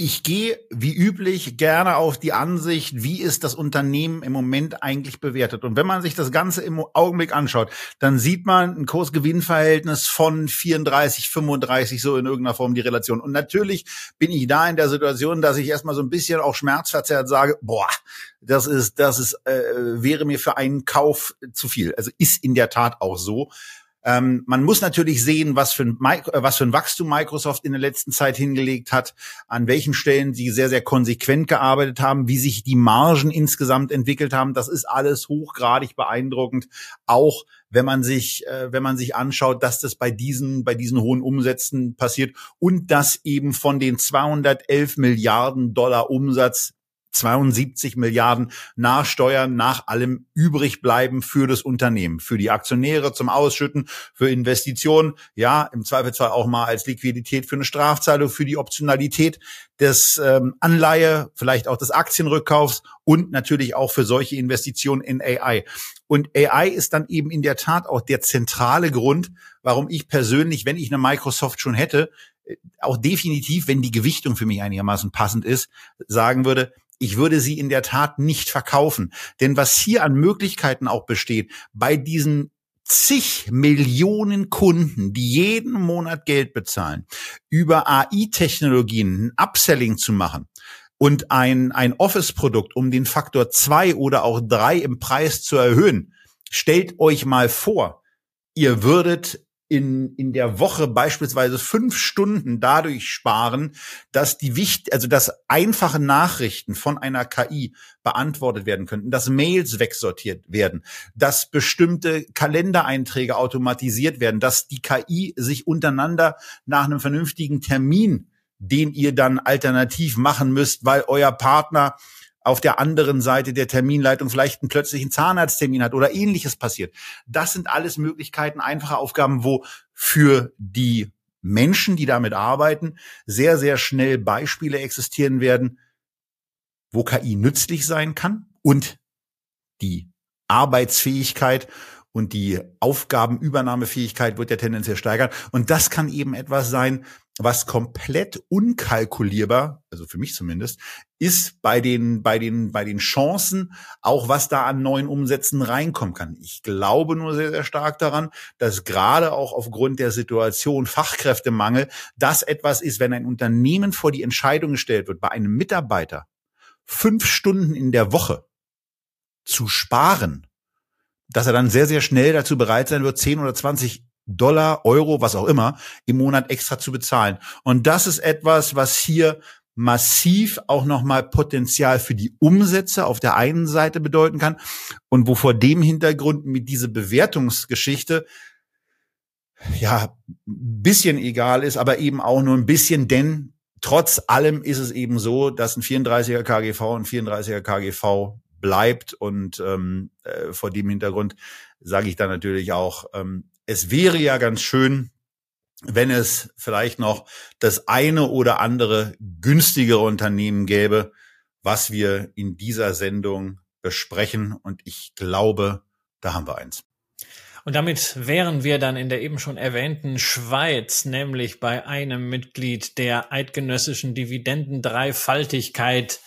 ich gehe wie üblich gerne auf die Ansicht, wie ist das Unternehmen im Moment eigentlich bewertet. Und wenn man sich das Ganze im Augenblick anschaut, dann sieht man ein Kurs-Gewinn-Verhältnis von 34, 35, so in irgendeiner Form die Relation. Und natürlich bin ich da in der Situation, dass ich erstmal so ein bisschen auch schmerzverzerrt sage, boah, das ist, das ist, äh, wäre mir für einen Kauf zu viel. Also ist in der Tat auch so. Ähm, man muss natürlich sehen, was für, ein, äh, was für ein Wachstum Microsoft in der letzten Zeit hingelegt hat, an welchen Stellen sie sehr, sehr konsequent gearbeitet haben, wie sich die Margen insgesamt entwickelt haben. Das ist alles hochgradig beeindruckend. Auch wenn man sich, äh, wenn man sich anschaut, dass das bei diesen, bei diesen hohen Umsätzen passiert und dass eben von den 211 Milliarden Dollar Umsatz 72 Milliarden nach Steuern, nach allem übrig bleiben für das Unternehmen, für die Aktionäre zum Ausschütten, für Investitionen, ja, im Zweifelsfall auch mal als Liquidität für eine Strafzahlung, für die Optionalität des ähm, Anleihe, vielleicht auch des Aktienrückkaufs und natürlich auch für solche Investitionen in AI. Und AI ist dann eben in der Tat auch der zentrale Grund, warum ich persönlich, wenn ich eine Microsoft schon hätte, äh, auch definitiv, wenn die Gewichtung für mich einigermaßen passend ist, sagen würde, ich würde sie in der Tat nicht verkaufen. Denn was hier an Möglichkeiten auch besteht, bei diesen zig Millionen Kunden, die jeden Monat Geld bezahlen, über AI-Technologien ein Upselling zu machen und ein, ein Office-Produkt um den Faktor zwei oder auch drei im Preis zu erhöhen, stellt euch mal vor, ihr würdet in, in der Woche beispielsweise fünf Stunden dadurch sparen, dass die wichtig, also dass einfache Nachrichten von einer KI beantwortet werden könnten, dass Mails wegsortiert werden, dass bestimmte Kalendereinträge automatisiert werden, dass die KI sich untereinander nach einem vernünftigen Termin, den ihr dann alternativ machen müsst, weil euer Partner auf der anderen Seite der Terminleitung vielleicht einen plötzlichen Zahnarzttermin hat oder ähnliches passiert. Das sind alles Möglichkeiten, einfache Aufgaben, wo für die Menschen, die damit arbeiten, sehr, sehr schnell Beispiele existieren werden, wo KI nützlich sein kann und die Arbeitsfähigkeit und die Aufgabenübernahmefähigkeit wird ja tendenziell steigern. Und das kann eben etwas sein, was komplett unkalkulierbar, also für mich zumindest, ist bei den, bei den, bei den Chancen, auch was da an neuen Umsätzen reinkommen kann. Ich glaube nur sehr, sehr stark daran, dass gerade auch aufgrund der Situation Fachkräftemangel das etwas ist, wenn ein Unternehmen vor die Entscheidung gestellt wird, bei einem Mitarbeiter fünf Stunden in der Woche zu sparen, dass er dann sehr, sehr schnell dazu bereit sein wird, 10 oder 20 Dollar, Euro, was auch immer, im Monat extra zu bezahlen. Und das ist etwas, was hier massiv auch nochmal Potenzial für die Umsätze auf der einen Seite bedeuten kann und wo vor dem Hintergrund mit dieser Bewertungsgeschichte ja, bisschen egal ist, aber eben auch nur ein bisschen, denn trotz allem ist es eben so, dass ein 34er KGV ein 34er KGV bleibt und ähm, äh, vor dem Hintergrund sage ich dann natürlich auch, ähm, es wäre ja ganz schön, wenn es vielleicht noch das eine oder andere günstigere Unternehmen gäbe, was wir in dieser Sendung besprechen. Und ich glaube, da haben wir eins. Und damit wären wir dann in der eben schon erwähnten Schweiz, nämlich bei einem Mitglied der eidgenössischen Dividendendreifaltigkeit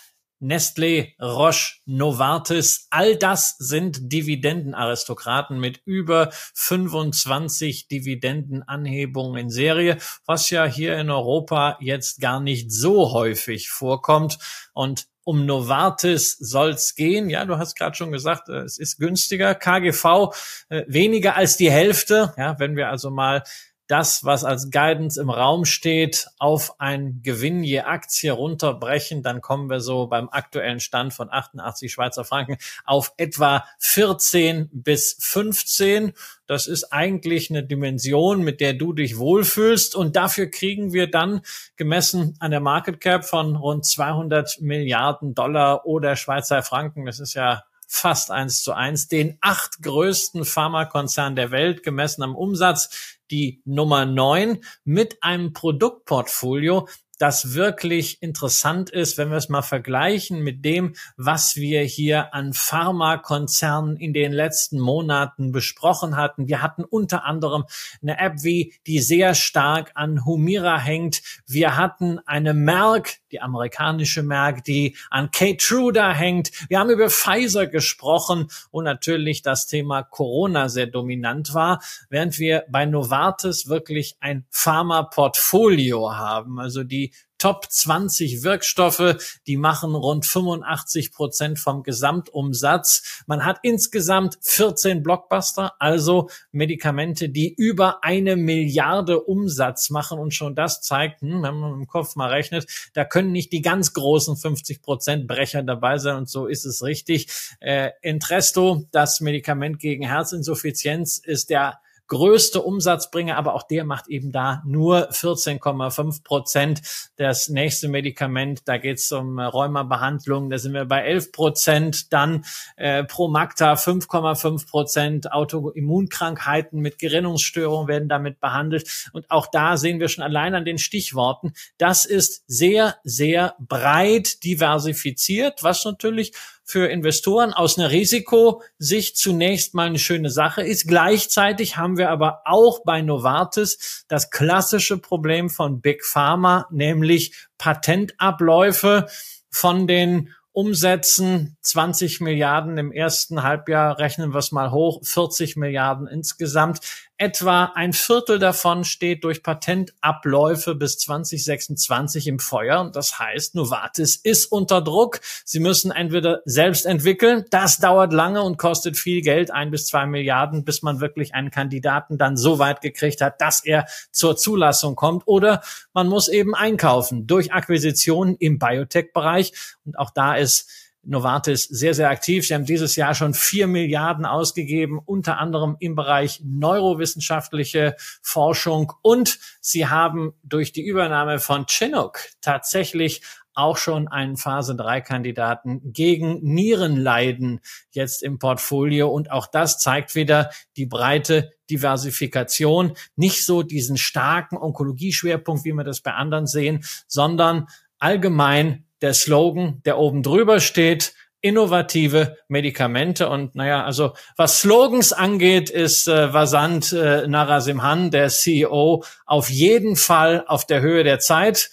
Nestlé, Roche, Novartis, all das sind Dividendenaristokraten mit über 25 Dividendenanhebungen in Serie, was ja hier in Europa jetzt gar nicht so häufig vorkommt. Und um Novartis soll's gehen. Ja, du hast gerade schon gesagt, äh, es ist günstiger. KGV äh, weniger als die Hälfte. Ja, wenn wir also mal das, was als Guidance im Raum steht, auf ein Gewinn je Aktie runterbrechen, dann kommen wir so beim aktuellen Stand von 88 Schweizer Franken auf etwa 14 bis 15. Das ist eigentlich eine Dimension, mit der du dich wohlfühlst. Und dafür kriegen wir dann gemessen an der Market Cap von rund 200 Milliarden Dollar oder Schweizer Franken. Das ist ja fast eins zu eins den acht größten Pharmakonzern der Welt gemessen am Umsatz die Nummer neun mit einem Produktportfolio, das wirklich interessant ist, wenn wir es mal vergleichen mit dem, was wir hier an Pharmakonzernen in den letzten Monaten besprochen hatten. Wir hatten unter anderem eine App wie, die sehr stark an Humira hängt. Wir hatten eine Merck, die amerikanische Merck, die an Keytruda hängt. Wir haben über Pfizer gesprochen und natürlich das Thema Corona sehr dominant war, während wir bei Novartis wirklich ein Pharma-Portfolio haben, also die Top 20 Wirkstoffe, die machen rund 85 Prozent vom Gesamtumsatz. Man hat insgesamt 14 Blockbuster, also Medikamente, die über eine Milliarde Umsatz machen. Und schon das zeigt, hm, wenn man im Kopf mal rechnet, da können nicht die ganz großen 50 Prozent Brecher dabei sein. Und so ist es richtig. Äh, Entresto, das Medikament gegen Herzinsuffizienz, ist der größte Umsatzbringer, aber auch der macht eben da nur 14,5 Prozent. Das nächste Medikament, da geht es um Rheumabehandlung, da sind wir bei 11 Prozent. Dann äh, Promacta 5,5 Prozent. Autoimmunkrankheiten mit Gerinnungsstörungen werden damit behandelt. Und auch da sehen wir schon allein an den Stichworten, das ist sehr, sehr breit diversifiziert, was natürlich für Investoren aus einer Risikosicht zunächst mal eine schöne Sache ist. Gleichzeitig haben wir aber auch bei Novartis das klassische Problem von Big Pharma, nämlich Patentabläufe von den Umsätzen 20 Milliarden im ersten Halbjahr, rechnen wir es mal hoch, 40 Milliarden insgesamt. Etwa ein Viertel davon steht durch Patentabläufe bis 2026 im Feuer. Und das heißt, Novartis ist unter Druck. Sie müssen entweder selbst entwickeln. Das dauert lange und kostet viel Geld, ein bis zwei Milliarden, bis man wirklich einen Kandidaten dann so weit gekriegt hat, dass er zur Zulassung kommt. Oder man muss eben einkaufen durch Akquisitionen im Biotech-Bereich. Und auch da ist Novartis sehr, sehr aktiv. Sie haben dieses Jahr schon vier Milliarden ausgegeben, unter anderem im Bereich neurowissenschaftliche Forschung. Und sie haben durch die Übernahme von Chinook tatsächlich auch schon einen Phase 3 Kandidaten gegen Nierenleiden jetzt im Portfolio. Und auch das zeigt wieder die breite Diversifikation. Nicht so diesen starken Onkologieschwerpunkt, wie wir das bei anderen sehen, sondern allgemein der Slogan, der oben drüber steht, innovative Medikamente. Und naja, also was Slogans angeht, ist äh, Vasant äh, Narasimhan, der CEO, auf jeden Fall auf der Höhe der Zeit.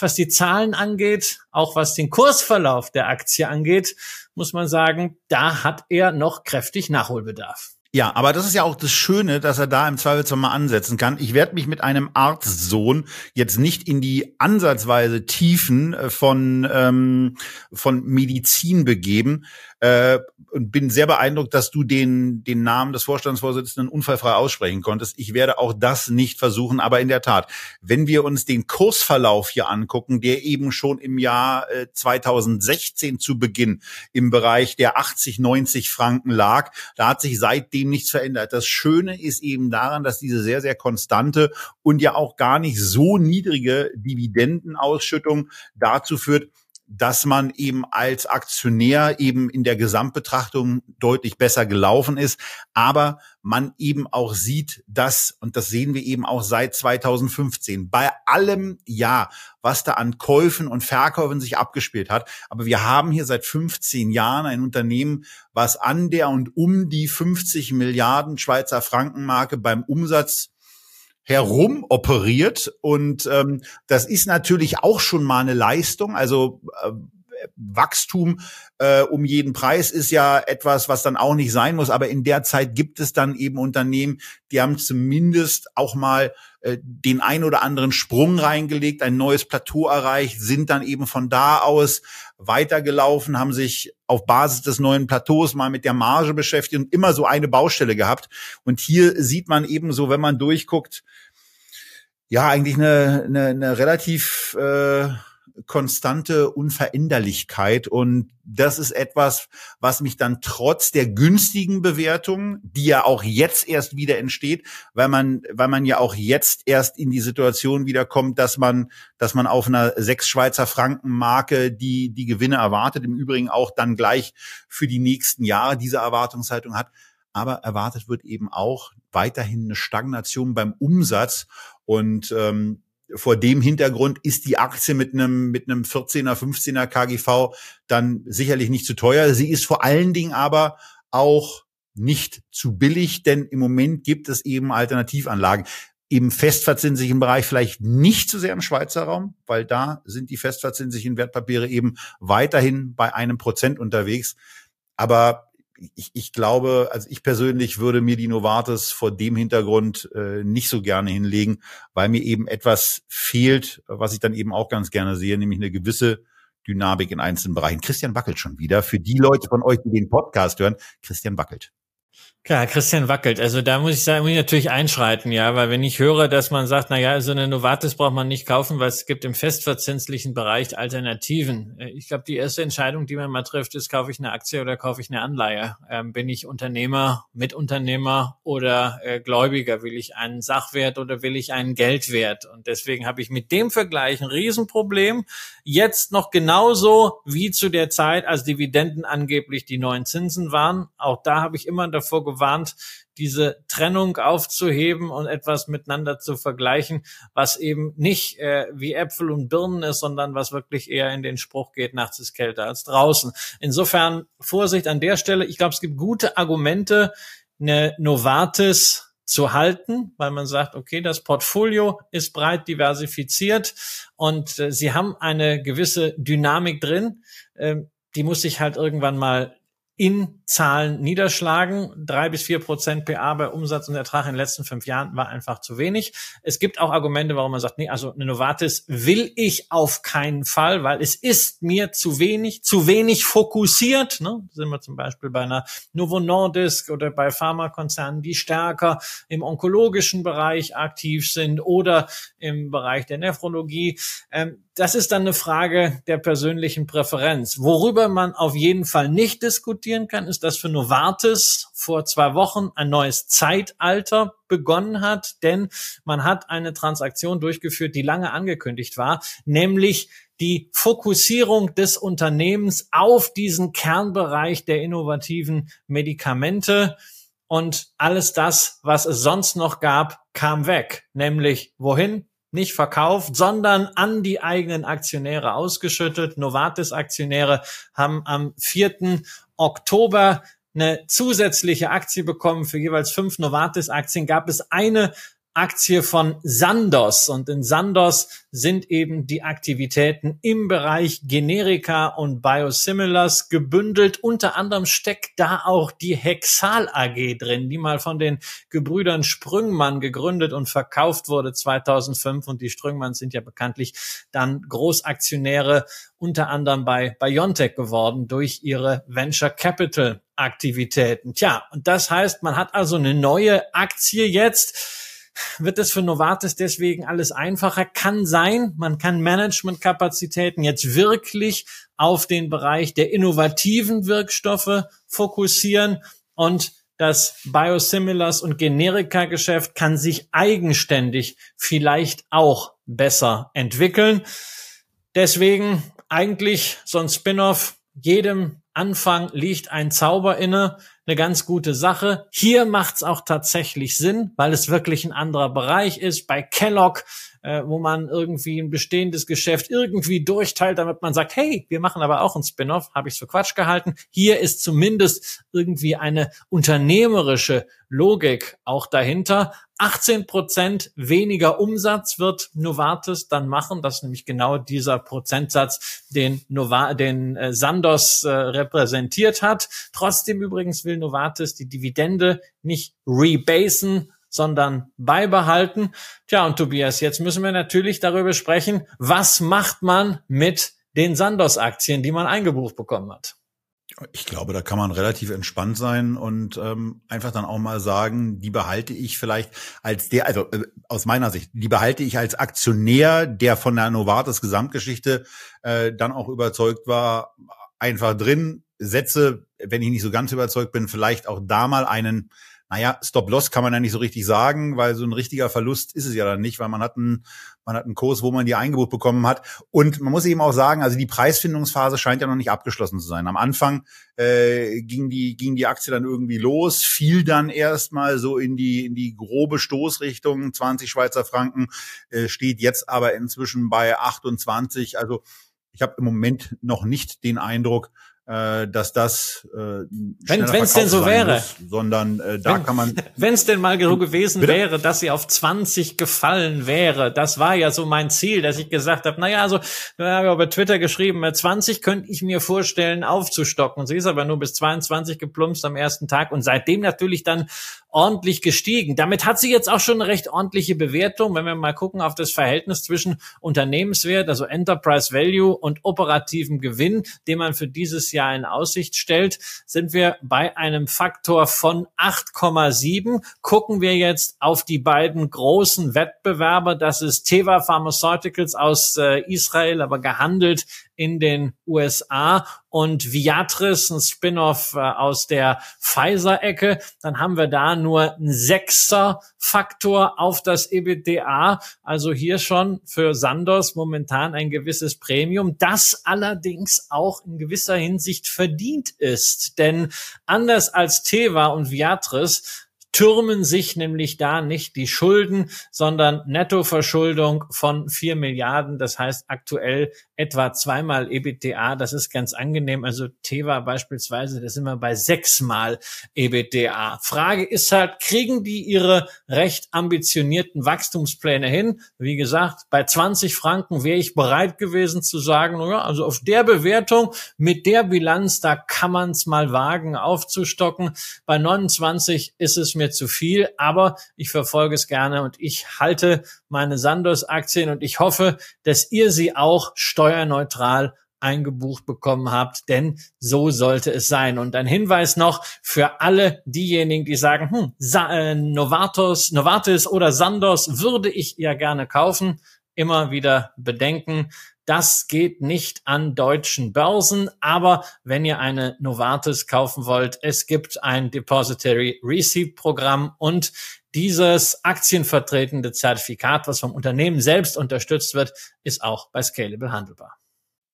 Was die Zahlen angeht, auch was den Kursverlauf der Aktie angeht, muss man sagen, da hat er noch kräftig Nachholbedarf. Ja, aber das ist ja auch das Schöne, dass er da im Zweifelsfall mal ansetzen kann. Ich werde mich mit einem Arztsohn jetzt nicht in die ansatzweise Tiefen äh, von, ähm, von Medizin begeben äh, und bin sehr beeindruckt, dass du den, den Namen des Vorstandsvorsitzenden unfallfrei aussprechen konntest. Ich werde auch das nicht versuchen, aber in der Tat, wenn wir uns den Kursverlauf hier angucken, der eben schon im Jahr äh, 2016 zu Beginn im Bereich der 80, 90 Franken lag, da hat sich seitdem nichts verändert. Das Schöne ist eben daran, dass diese sehr, sehr konstante und ja auch gar nicht so niedrige Dividendenausschüttung dazu führt, dass man eben als Aktionär eben in der Gesamtbetrachtung deutlich besser gelaufen ist, aber man eben auch sieht, dass, und das sehen wir eben auch seit 2015, bei allem, ja, was da an Käufen und Verkäufen sich abgespielt hat, aber wir haben hier seit 15 Jahren ein Unternehmen, was an der und um die 50 Milliarden Schweizer Frankenmarke beim Umsatz herum operiert und ähm, das ist natürlich auch schon mal eine Leistung. Also äh, Wachstum äh, um jeden Preis ist ja etwas, was dann auch nicht sein muss. Aber in der Zeit gibt es dann eben Unternehmen, die haben zumindest auch mal äh, den ein oder anderen Sprung reingelegt, ein neues Plateau erreicht, sind dann eben von da aus weitergelaufen, haben sich auf Basis des neuen Plateaus mal mit der Marge beschäftigt und immer so eine Baustelle gehabt. Und hier sieht man eben so, wenn man durchguckt, ja, eigentlich eine, eine, eine relativ äh, konstante Unveränderlichkeit. Und das ist etwas, was mich dann trotz der günstigen Bewertung, die ja auch jetzt erst wieder entsteht, weil man, weil man ja auch jetzt erst in die Situation wiederkommt, dass man, dass man auf einer sechs Schweizer Franken Marke die, die Gewinne erwartet, im Übrigen auch dann gleich für die nächsten Jahre diese Erwartungshaltung hat. Aber erwartet wird eben auch weiterhin eine Stagnation beim Umsatz. Und ähm, vor dem Hintergrund ist die Aktie mit einem, mit einem 14er, 15er KGV dann sicherlich nicht zu teuer. Sie ist vor allen Dingen aber auch nicht zu billig, denn im Moment gibt es eben Alternativanlagen. Im festverzinslichen Bereich vielleicht nicht zu sehr im Schweizer Raum, weil da sind die festverzinslichen Wertpapiere eben weiterhin bei einem Prozent unterwegs. Aber ich, ich glaube, also ich persönlich würde mir die Novartis vor dem Hintergrund äh, nicht so gerne hinlegen, weil mir eben etwas fehlt, was ich dann eben auch ganz gerne sehe, nämlich eine gewisse Dynamik in einzelnen Bereichen. Christian wackelt schon wieder. Für die Leute von euch, die den Podcast hören, Christian wackelt. Klar, Christian wackelt. Also da muss ich sagen, muss ich natürlich einschreiten, ja, weil wenn ich höre, dass man sagt, na ja, so eine Novartis braucht man nicht kaufen, weil es gibt im festverzinslichen Bereich Alternativen. Äh, ich glaube, die erste Entscheidung, die man mal trifft, ist, kaufe ich eine Aktie oder kaufe ich eine Anleihe? Ähm, bin ich Unternehmer, Mitunternehmer oder äh, Gläubiger? Will ich einen Sachwert oder will ich einen Geldwert? Und deswegen habe ich mit dem Vergleich ein Riesenproblem. Jetzt noch genauso wie zu der Zeit, als Dividenden angeblich die neuen Zinsen waren. Auch da habe ich immer davor gewarnt, diese Trennung aufzuheben und etwas miteinander zu vergleichen, was eben nicht äh, wie Äpfel und Birnen ist, sondern was wirklich eher in den Spruch geht, nachts ist kälter als draußen. Insofern Vorsicht an der Stelle. Ich glaube, es gibt gute Argumente, eine Novartis zu halten, weil man sagt, okay, das Portfolio ist breit diversifiziert und äh, sie haben eine gewisse Dynamik drin. Ähm, die muss sich halt irgendwann mal in Zahlen niederschlagen. Drei bis vier Prozent PA bei Umsatz und Ertrag in den letzten fünf Jahren war einfach zu wenig. Es gibt auch Argumente, warum man sagt, nee, also eine Novartis will ich auf keinen Fall, weil es ist mir zu wenig, zu wenig fokussiert. Ne? Sind wir zum Beispiel bei einer Novo Nordisk oder bei Pharmakonzernen, die stärker im onkologischen Bereich aktiv sind oder im Bereich der Nephrologie. Ähm, das ist dann eine Frage der persönlichen Präferenz. Worüber man auf jeden Fall nicht diskutieren kann, ist, dass für Novartis vor zwei Wochen ein neues Zeitalter begonnen hat, denn man hat eine Transaktion durchgeführt, die lange angekündigt war, nämlich die Fokussierung des Unternehmens auf diesen Kernbereich der innovativen Medikamente. Und alles das, was es sonst noch gab, kam weg. Nämlich wohin? nicht verkauft, sondern an die eigenen Aktionäre ausgeschüttet. Novartis-Aktionäre haben am 4. Oktober eine zusätzliche Aktie bekommen. Für jeweils fünf Novartis-Aktien gab es eine Aktie von Sandos. Und in Sandos sind eben die Aktivitäten im Bereich Generika und Biosimilars gebündelt. Unter anderem steckt da auch die Hexal AG drin, die mal von den Gebrüdern Sprüngmann gegründet und verkauft wurde 2005. Und die Sprüngmann sind ja bekanntlich dann Großaktionäre unter anderem bei Biontech geworden durch ihre Venture Capital Aktivitäten. Tja, und das heißt, man hat also eine neue Aktie jetzt wird es für Novartis deswegen alles einfacher? Kann sein. Man kann Managementkapazitäten jetzt wirklich auf den Bereich der innovativen Wirkstoffe fokussieren und das Biosimilars und Generika-Geschäft kann sich eigenständig vielleicht auch besser entwickeln. Deswegen eigentlich so ein Spin-off jedem Anfang liegt ein Zauber inne. Eine ganz gute Sache. Hier macht's auch tatsächlich Sinn, weil es wirklich ein anderer Bereich ist. Bei Kellogg äh, wo man irgendwie ein bestehendes Geschäft irgendwie durchteilt, damit man sagt, hey, wir machen aber auch ein Spin-off, habe ich für Quatsch gehalten. Hier ist zumindest irgendwie eine unternehmerische Logik auch dahinter. 18 Prozent weniger Umsatz wird Novartis dann machen. Das ist nämlich genau dieser Prozentsatz, den, Nova, den äh, Sandos äh, repräsentiert hat. Trotzdem übrigens will Novartis die Dividende nicht rebasen, sondern beibehalten. Tja, und Tobias, jetzt müssen wir natürlich darüber sprechen, was macht man mit den Sandos-Aktien, die man eingebucht bekommen hat? Ich glaube, da kann man relativ entspannt sein und ähm, einfach dann auch mal sagen, die behalte ich vielleicht als der, also äh, aus meiner Sicht, die behalte ich als Aktionär, der von der Novartis Gesamtgeschichte äh, dann auch überzeugt war, einfach drin. Setze, wenn ich nicht so ganz überzeugt bin, vielleicht auch da mal einen naja, Stop-Loss kann man ja nicht so richtig sagen, weil so ein richtiger Verlust ist es ja dann nicht, weil man hat einen, man hat einen Kurs, wo man die Eingebot bekommen hat. Und man muss eben auch sagen, also die Preisfindungsphase scheint ja noch nicht abgeschlossen zu sein. Am Anfang äh, ging die ging die Aktie dann irgendwie los, fiel dann erstmal so in die in die grobe Stoßrichtung 20 Schweizer Franken, äh, steht jetzt aber inzwischen bei 28. Also ich habe im Moment noch nicht den Eindruck, äh, dass das äh, wenn es denn so wäre, muss, sondern äh, da wenn, kann man wenn es denn mal so gewesen bitte? wäre, dass sie auf 20 gefallen wäre, das war ja so mein Ziel, dass ich gesagt habe, naja, also da habe ich bei Twitter geschrieben, 20 könnte ich mir vorstellen aufzustocken. Sie ist aber nur bis 22 geplumpst am ersten Tag und seitdem natürlich dann ordentlich gestiegen. Damit hat sie jetzt auch schon eine recht ordentliche Bewertung, wenn wir mal gucken auf das Verhältnis zwischen Unternehmenswert, also Enterprise Value und operativem Gewinn, den man für dieses Jahr in Aussicht stellt, sind wir bei einem Faktor von 8,7. Gucken wir jetzt auf die beiden großen Wettbewerber, das ist Teva Pharmaceuticals aus äh, Israel, aber gehandelt in den USA und Viatris, ein Spin-off äh, aus der Pfizer-Ecke, dann haben wir da nur einen Sechser-Faktor auf das EBITDA. Also hier schon für Sandos momentan ein gewisses Premium, das allerdings auch in gewisser Hinsicht verdient ist. Denn anders als Teva und Viatris türmen sich nämlich da nicht die Schulden, sondern Nettoverschuldung von vier Milliarden. Das heißt aktuell etwa zweimal EBITDA. Das ist ganz angenehm. Also Teva beispielsweise, das sind wir bei sechsmal EBITDA. Frage ist halt, kriegen die ihre recht ambitionierten Wachstumspläne hin? Wie gesagt, bei 20 Franken wäre ich bereit gewesen zu sagen, ja, also auf der Bewertung mit der Bilanz, da kann man es mal wagen aufzustocken. Bei 29 ist es mir zu viel, aber ich verfolge es gerne und ich halte meine Sandos-Aktien und ich hoffe, dass ihr sie auch steuerneutral eingebucht bekommen habt, denn so sollte es sein. Und ein Hinweis noch für alle diejenigen, die sagen, hm, Sa äh, Novartis, Novartis oder Sandos würde ich ja gerne kaufen. Immer wieder bedenken, das geht nicht an deutschen Börsen, aber wenn ihr eine Novartis kaufen wollt, es gibt ein Depository Receipt Programm und dieses aktienvertretende Zertifikat, was vom Unternehmen selbst unterstützt wird, ist auch bei Scalable handelbar.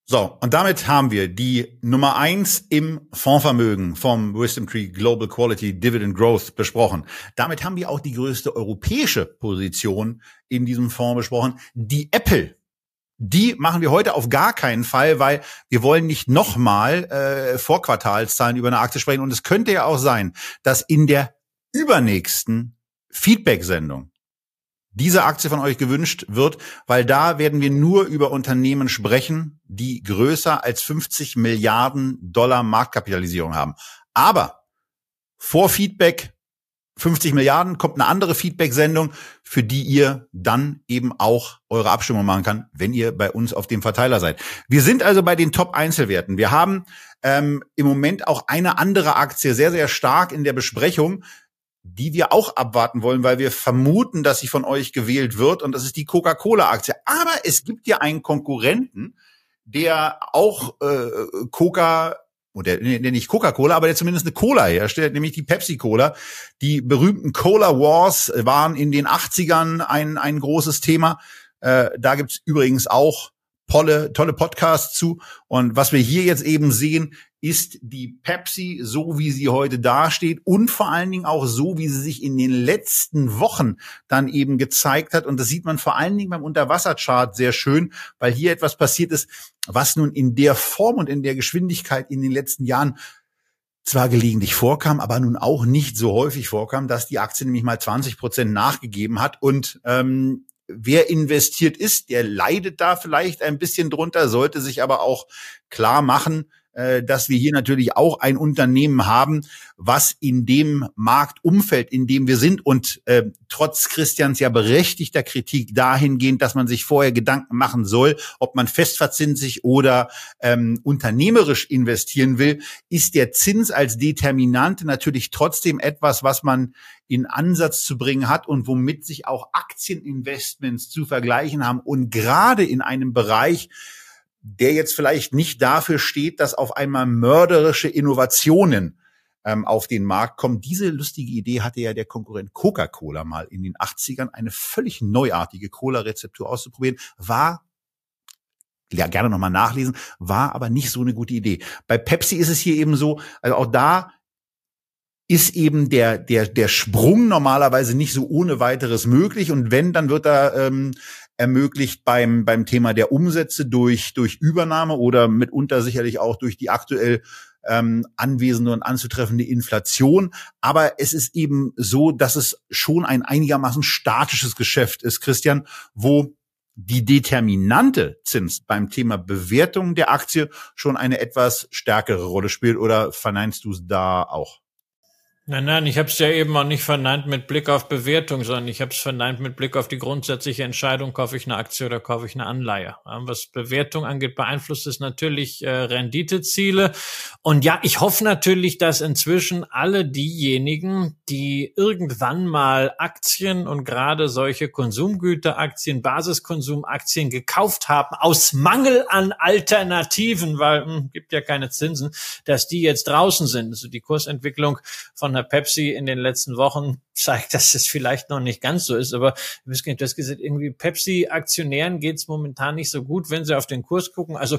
So, und damit haben wir die Nummer eins im Fondsvermögen vom Wisdom Tree Global Quality Dividend Growth besprochen. Damit haben wir auch die größte europäische Position in diesem Fonds besprochen, die Apple die machen wir heute auf gar keinen Fall, weil wir wollen nicht nochmal äh, Vorquartalszahlen über eine Aktie sprechen. Und es könnte ja auch sein, dass in der übernächsten Feedback-Sendung diese Aktie von euch gewünscht wird, weil da werden wir nur über Unternehmen sprechen, die größer als 50 Milliarden Dollar Marktkapitalisierung haben. Aber vor Feedback 50 Milliarden kommt eine andere Feedback-Sendung, für die ihr dann eben auch eure Abstimmung machen kann, wenn ihr bei uns auf dem Verteiler seid. Wir sind also bei den Top-Einzelwerten. Wir haben ähm, im Moment auch eine andere Aktie sehr, sehr stark in der Besprechung, die wir auch abwarten wollen, weil wir vermuten, dass sie von euch gewählt wird. Und das ist die Coca-Cola-Aktie. Aber es gibt ja einen Konkurrenten, der auch äh, Coca der, der nicht Coca-Cola, aber der zumindest eine Cola herstellt, nämlich die Pepsi-Cola. Die berühmten Cola Wars waren in den 80ern ein, ein großes Thema. Äh, da gibt's übrigens auch tolle, tolle Podcasts zu. Und was wir hier jetzt eben sehen, ist die Pepsi so, wie sie heute dasteht und vor allen Dingen auch so, wie sie sich in den letzten Wochen dann eben gezeigt hat. Und das sieht man vor allen Dingen beim Unterwasserchart sehr schön, weil hier etwas passiert ist, was nun in der Form und in der Geschwindigkeit in den letzten Jahren zwar gelegentlich vorkam, aber nun auch nicht so häufig vorkam, dass die Aktie nämlich mal 20 Prozent nachgegeben hat und ähm, wer investiert ist, der leidet da vielleicht ein bisschen drunter, sollte sich aber auch klar machen, dass wir hier natürlich auch ein Unternehmen haben, was in dem Marktumfeld, in dem wir sind und äh, trotz Christians ja berechtigter Kritik dahingehend, dass man sich vorher Gedanken machen soll, ob man festverzinsig oder ähm, unternehmerisch investieren will, ist der Zins als Determinante natürlich trotzdem etwas, was man in Ansatz zu bringen hat und womit sich auch Aktieninvestments zu vergleichen haben. Und gerade in einem Bereich, der jetzt vielleicht nicht dafür steht, dass auf einmal mörderische Innovationen ähm, auf den Markt kommen. Diese lustige Idee hatte ja der Konkurrent Coca-Cola mal in den 80ern, eine völlig neuartige Cola-Rezeptur auszuprobieren, war ja, gerne nochmal nachlesen, war aber nicht so eine gute Idee. Bei Pepsi ist es hier eben so, also auch da ist eben der, der, der Sprung normalerweise nicht so ohne weiteres möglich. Und wenn, dann wird da ähm, ermöglicht beim, beim Thema der Umsätze durch, durch Übernahme oder mitunter sicherlich auch durch die aktuell ähm, anwesende und anzutreffende Inflation. Aber es ist eben so, dass es schon ein einigermaßen statisches Geschäft ist, Christian, wo die determinante Zins beim Thema Bewertung der Aktie schon eine etwas stärkere Rolle spielt. Oder verneinst du es da auch? Nein, nein, ich habe es ja eben auch nicht verneint mit Blick auf Bewertung, sondern ich habe es verneint mit Blick auf die grundsätzliche Entscheidung, kaufe ich eine Aktie oder kaufe ich eine Anleihe. Was Bewertung angeht, beeinflusst es natürlich äh, Renditeziele. Und ja, ich hoffe natürlich, dass inzwischen alle diejenigen, die irgendwann mal Aktien und gerade solche Konsumgüteraktien, Basiskonsumaktien gekauft haben, aus Mangel an Alternativen, weil hm, gibt ja keine Zinsen, dass die jetzt draußen sind. Also die Kursentwicklung von der Pepsi in den letzten Wochen zeigt, dass es vielleicht noch nicht ganz so ist. Aber du hast gesagt, irgendwie Pepsi-Aktionären geht es momentan nicht so gut, wenn sie auf den Kurs gucken. Also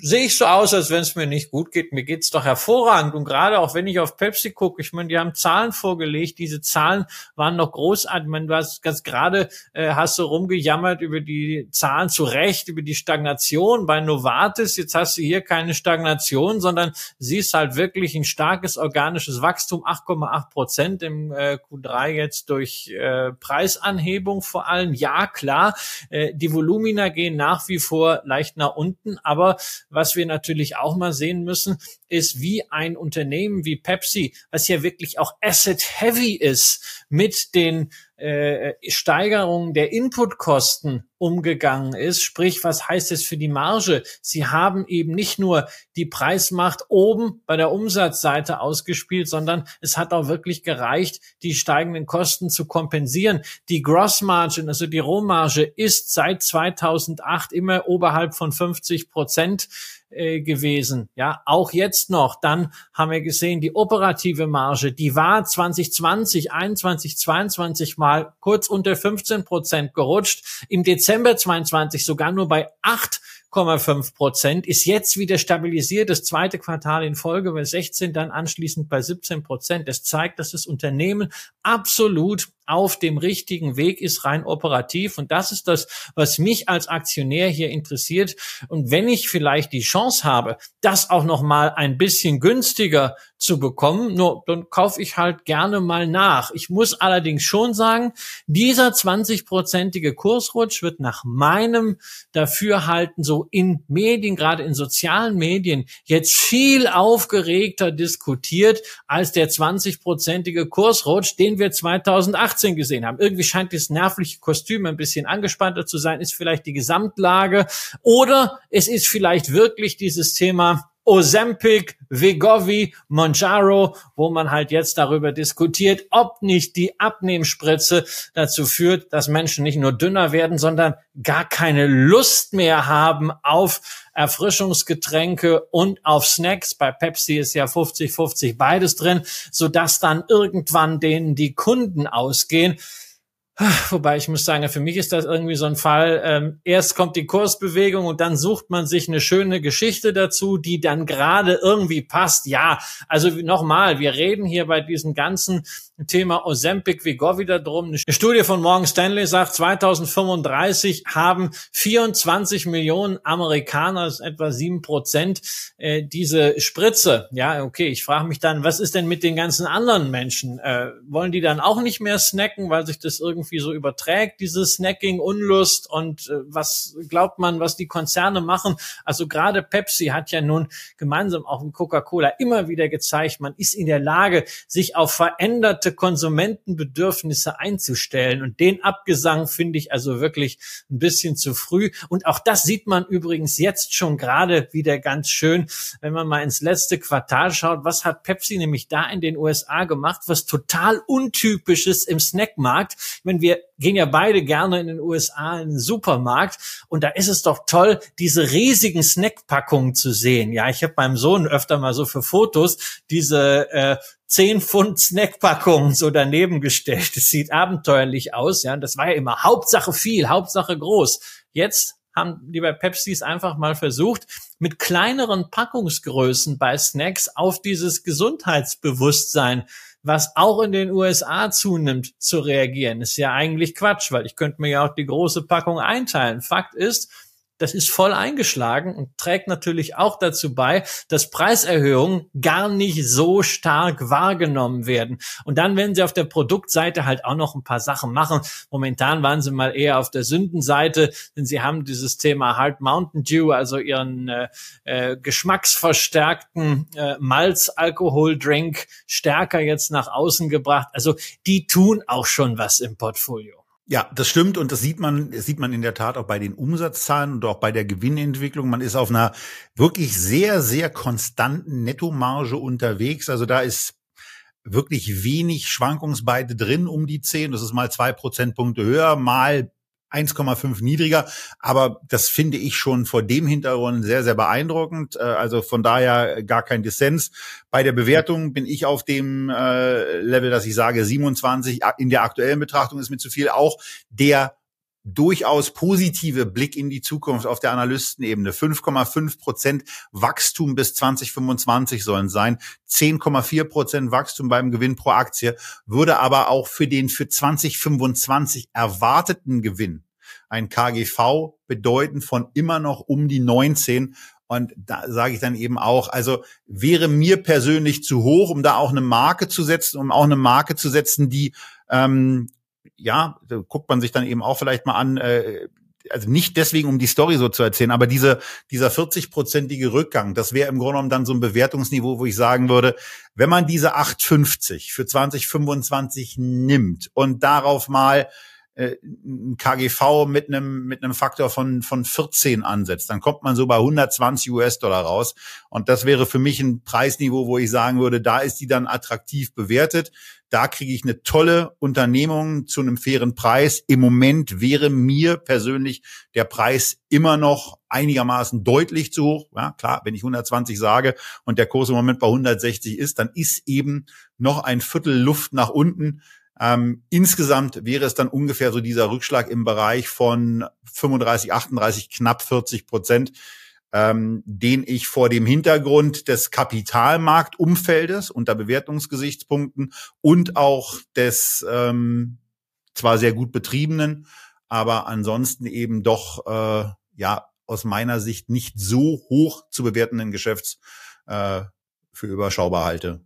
sehe ich so aus, als wenn es mir nicht gut geht. Mir geht's doch hervorragend. Und gerade auch wenn ich auf Pepsi gucke, ich meine, die haben Zahlen vorgelegt. Diese Zahlen waren noch großartig. Ich meine, du hast ganz gerade äh, hast du rumgejammert über die Zahlen zu Recht, über die Stagnation bei Novartis. Jetzt hast du hier keine Stagnation, sondern siehst halt wirklich ein starkes organisches Wachstum, 8,8 Prozent im äh, Q3 jetzt durch äh, Preisanhebung vor allem. Ja, klar, äh, die Volumina gehen nach wie vor leicht nach unten, aber was wir natürlich auch mal sehen müssen, ist, wie ein Unternehmen wie Pepsi, was ja wirklich auch asset-heavy ist, mit den äh, Steigerungen der Inputkosten umgegangen ist. Sprich, was heißt es für die Marge? Sie haben eben nicht nur die Preismacht oben bei der Umsatzseite ausgespielt, sondern es hat auch wirklich gereicht, die steigenden Kosten zu kompensieren. Die Gross Margin, also die Rohmarge, ist seit 2008 immer oberhalb von 50 Prozent äh, gewesen. Ja, auch jetzt noch. Dann haben wir gesehen, die operative Marge, die war 2020, 21, 22 mal kurz unter 15 Prozent gerutscht. Im Dezember 22 sogar nur bei 8 8,5 Prozent, ist jetzt wieder stabilisiert, das zweite Quartal in Folge bei 16, dann anschließend bei 17 Prozent. Das zeigt, dass das Unternehmen absolut auf dem richtigen Weg ist, rein operativ. Und das ist das, was mich als Aktionär hier interessiert. Und wenn ich vielleicht die Chance habe, das auch noch mal ein bisschen günstiger zu bekommen, nur dann kaufe ich halt gerne mal nach. Ich muss allerdings schon sagen, dieser 20-prozentige Kursrutsch wird nach meinem Dafürhalten so in Medien, gerade in sozialen Medien, jetzt viel aufgeregter diskutiert als der 20-prozentige Kursrutsch, den wir 2018 gesehen haben. Irgendwie scheint das nervliche Kostüm ein bisschen angespannter zu sein, ist vielleicht die Gesamtlage oder es ist vielleicht wirklich dieses Thema, Ozempic, Vegovi, Monjaro, wo man halt jetzt darüber diskutiert, ob nicht die Abnehmspritze dazu führt, dass Menschen nicht nur dünner werden, sondern gar keine Lust mehr haben auf Erfrischungsgetränke und auf Snacks. Bei Pepsi ist ja 50-50 beides drin, sodass dann irgendwann denen die Kunden ausgehen. Wobei ich muss sagen, für mich ist das irgendwie so ein Fall, ähm, erst kommt die Kursbewegung und dann sucht man sich eine schöne Geschichte dazu, die dann gerade irgendwie passt. Ja, also nochmal, wir reden hier bei diesem ganzen Thema Ozempic Vigor wieder drum. Eine Studie von Morgan Stanley sagt, 2035 haben 24 Millionen Amerikaner, das ist etwa sieben Prozent, äh, diese Spritze. Ja, okay, ich frage mich dann, was ist denn mit den ganzen anderen Menschen? Äh, wollen die dann auch nicht mehr snacken, weil sich das irgendwie so überträgt, diese Snacking-Unlust? Und äh, was glaubt man, was die Konzerne machen? Also gerade Pepsi hat ja nun gemeinsam auch mit Coca-Cola immer wieder gezeigt, man ist in der Lage, sich auf veränderte veränderte Konsumentenbedürfnisse einzustellen. Und den Abgesang finde ich also wirklich ein bisschen zu früh. Und auch das sieht man übrigens jetzt schon gerade wieder ganz schön, wenn man mal ins letzte Quartal schaut. Was hat Pepsi nämlich da in den USA gemacht? Was total untypisches im Snackmarkt. Wenn wir gehen ja beide gerne in den USA in den Supermarkt und da ist es doch toll, diese riesigen Snackpackungen zu sehen. Ja, ich habe meinem Sohn öfter mal so für Fotos diese äh, 10 Pfund Snackpackungen so daneben gestellt. Das sieht abenteuerlich aus, ja. Das war ja immer Hauptsache viel, Hauptsache groß. Jetzt haben die bei Pepsis einfach mal versucht, mit kleineren Packungsgrößen bei Snacks auf dieses Gesundheitsbewusstsein, was auch in den USA zunimmt, zu reagieren. Ist ja eigentlich Quatsch, weil ich könnte mir ja auch die große Packung einteilen. Fakt ist, das ist voll eingeschlagen und trägt natürlich auch dazu bei, dass Preiserhöhungen gar nicht so stark wahrgenommen werden. Und dann werden sie auf der Produktseite halt auch noch ein paar Sachen machen. Momentan waren sie mal eher auf der Sündenseite, denn sie haben dieses Thema Hard Mountain Dew, also ihren äh, äh, geschmacksverstärkten äh, Malz-Alkohol-Drink stärker jetzt nach außen gebracht. Also die tun auch schon was im Portfolio. Ja, das stimmt und das sieht man, das sieht man in der Tat auch bei den Umsatzzahlen und auch bei der Gewinnentwicklung. Man ist auf einer wirklich sehr, sehr konstanten Nettomarge unterwegs. Also da ist wirklich wenig Schwankungsbeite drin um die 10. Das ist mal zwei Prozentpunkte höher, mal 1,5 niedriger. Aber das finde ich schon vor dem Hintergrund sehr, sehr beeindruckend. Äh, also von daher gar kein Dissens. Bei der Bewertung bin ich auf dem äh, Level, dass ich sage, 27 in der aktuellen Betrachtung ist mir zu viel. Auch der durchaus positive Blick in die Zukunft auf der Analystenebene. 5,5 Prozent Wachstum bis 2025 sollen sein. 10,4 Prozent Wachstum beim Gewinn pro Aktie würde aber auch für den für 2025 erwarteten Gewinn ein KGV bedeuten von immer noch um die 19 und da sage ich dann eben auch, also wäre mir persönlich zu hoch, um da auch eine Marke zu setzen, um auch eine Marke zu setzen, die ähm, ja, guckt man sich dann eben auch vielleicht mal an, äh, also nicht deswegen, um die Story so zu erzählen, aber diese, dieser 40-prozentige Rückgang, das wäre im Grunde genommen dann so ein Bewertungsniveau, wo ich sagen würde, wenn man diese 8,50 für 2025 nimmt und darauf mal äh, ein KGV mit einem mit einem Faktor von von 14 ansetzt, dann kommt man so bei 120 US-Dollar raus und das wäre für mich ein Preisniveau, wo ich sagen würde, da ist die dann attraktiv bewertet. Da kriege ich eine tolle Unternehmung zu einem fairen Preis. Im Moment wäre mir persönlich der Preis immer noch einigermaßen deutlich zu hoch. Ja, klar, wenn ich 120 sage und der Kurs im Moment bei 160 ist, dann ist eben noch ein Viertel Luft nach unten. Ähm, insgesamt wäre es dann ungefähr so dieser Rückschlag im Bereich von 35, 38, knapp 40 Prozent ähm, den ich vor dem Hintergrund des Kapitalmarktumfeldes unter Bewertungsgesichtspunkten und auch des ähm, zwar sehr gut betriebenen, aber ansonsten eben doch äh, ja aus meiner Sicht nicht so hoch zu bewertenden Geschäfts äh, für überschaubar halte.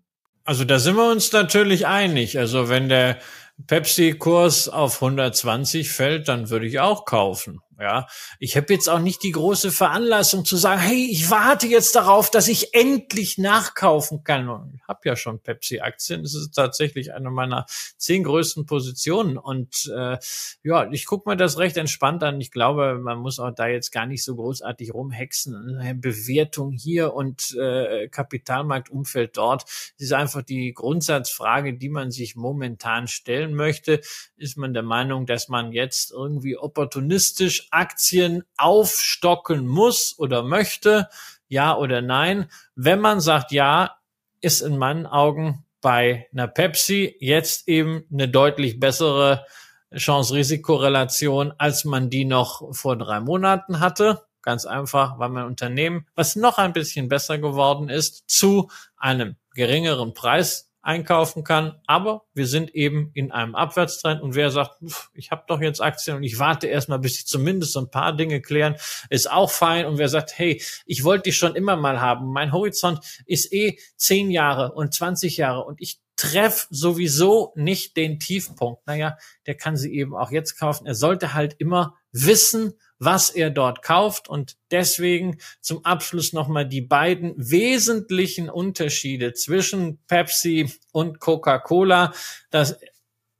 Also da sind wir uns natürlich einig. Also wenn der Pepsi-Kurs auf 120 fällt, dann würde ich auch kaufen. Ja, ich habe jetzt auch nicht die große Veranlassung zu sagen, hey, ich warte jetzt darauf, dass ich endlich nachkaufen kann. Und ich habe ja schon Pepsi-Aktien. Das ist tatsächlich eine meiner zehn größten Positionen. Und äh, ja, ich gucke mir das recht entspannt an. Ich glaube, man muss auch da jetzt gar nicht so großartig rumhexen. Bewertung hier und äh, Kapitalmarktumfeld dort. Das ist einfach die Grundsatzfrage, die man sich momentan stellen möchte. Ist man der Meinung, dass man jetzt irgendwie opportunistisch Aktien aufstocken muss oder möchte, ja oder nein. Wenn man sagt ja, ist in meinen Augen bei einer Pepsi jetzt eben eine deutlich bessere Chance-Risiko-Relation, als man die noch vor drei Monaten hatte. Ganz einfach, weil mein Unternehmen, was noch ein bisschen besser geworden ist, zu einem geringeren Preis einkaufen kann. Aber wir sind eben in einem Abwärtstrend und wer sagt, ich habe doch jetzt Aktien und ich warte erstmal, bis sie zumindest so ein paar Dinge klären, ist auch fein. Und wer sagt, hey, ich wollte die schon immer mal haben. Mein Horizont ist eh zehn Jahre und 20 Jahre und ich treff sowieso nicht den Tiefpunkt. Naja, der kann sie eben auch jetzt kaufen. Er sollte halt immer wissen, was er dort kauft. Und deswegen zum Abschluss nochmal die beiden wesentlichen Unterschiede zwischen Pepsi und Coca-Cola. Das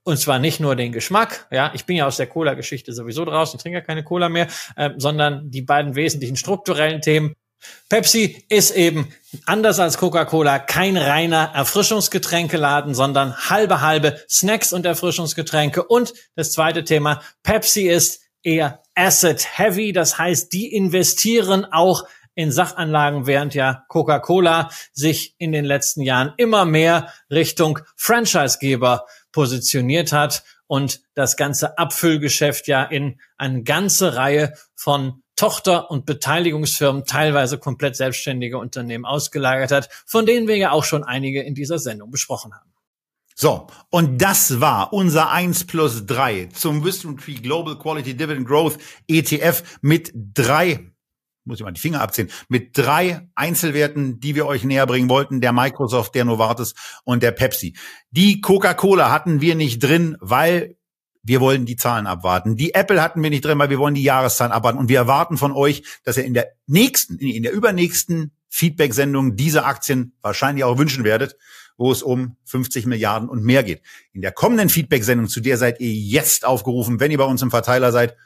und zwar nicht nur den Geschmack, ja, ich bin ja aus der Cola-Geschichte sowieso draußen, trinke ja keine Cola mehr, äh, sondern die beiden wesentlichen strukturellen Themen. Pepsi ist eben anders als Coca-Cola kein reiner Erfrischungsgetränkeladen, sondern halbe halbe Snacks und Erfrischungsgetränke. Und das zweite Thema, Pepsi ist eher asset heavy. Das heißt, die investieren auch in Sachanlagen, während ja Coca-Cola sich in den letzten Jahren immer mehr Richtung Franchisegeber positioniert hat und das ganze Abfüllgeschäft ja in eine ganze Reihe von Tochter- und Beteiligungsfirmen, teilweise komplett selbstständige Unternehmen ausgelagert hat, von denen wir ja auch schon einige in dieser Sendung besprochen haben. So, und das war unser 1 plus 3 zum Wisdom Tree Global Quality Dividend Growth ETF mit drei, muss ich mal die Finger abziehen, mit drei Einzelwerten, die wir euch näher bringen wollten, der Microsoft, der Novartis und der Pepsi. Die Coca-Cola hatten wir nicht drin, weil wir wollen die Zahlen abwarten. Die Apple hatten wir nicht drin, weil wir wollen die Jahreszahlen abwarten. Und wir erwarten von euch, dass ihr in der nächsten, in der übernächsten Feedback-Sendung diese Aktien wahrscheinlich auch wünschen werdet wo es um 50 Milliarden und mehr geht. In der kommenden Feedback-Sendung, zu der seid ihr jetzt aufgerufen, wenn ihr bei uns im Verteiler seid.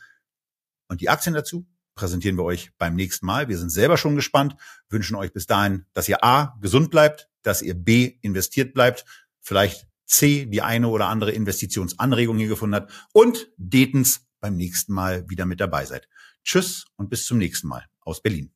Und die Aktien dazu präsentieren wir euch beim nächsten Mal. Wir sind selber schon gespannt, wünschen euch bis dahin, dass ihr A, gesund bleibt, dass ihr B, investiert bleibt, vielleicht C, die eine oder andere Investitionsanregung hier gefunden hat und Detens beim nächsten Mal wieder mit dabei seid. Tschüss und bis zum nächsten Mal aus Berlin.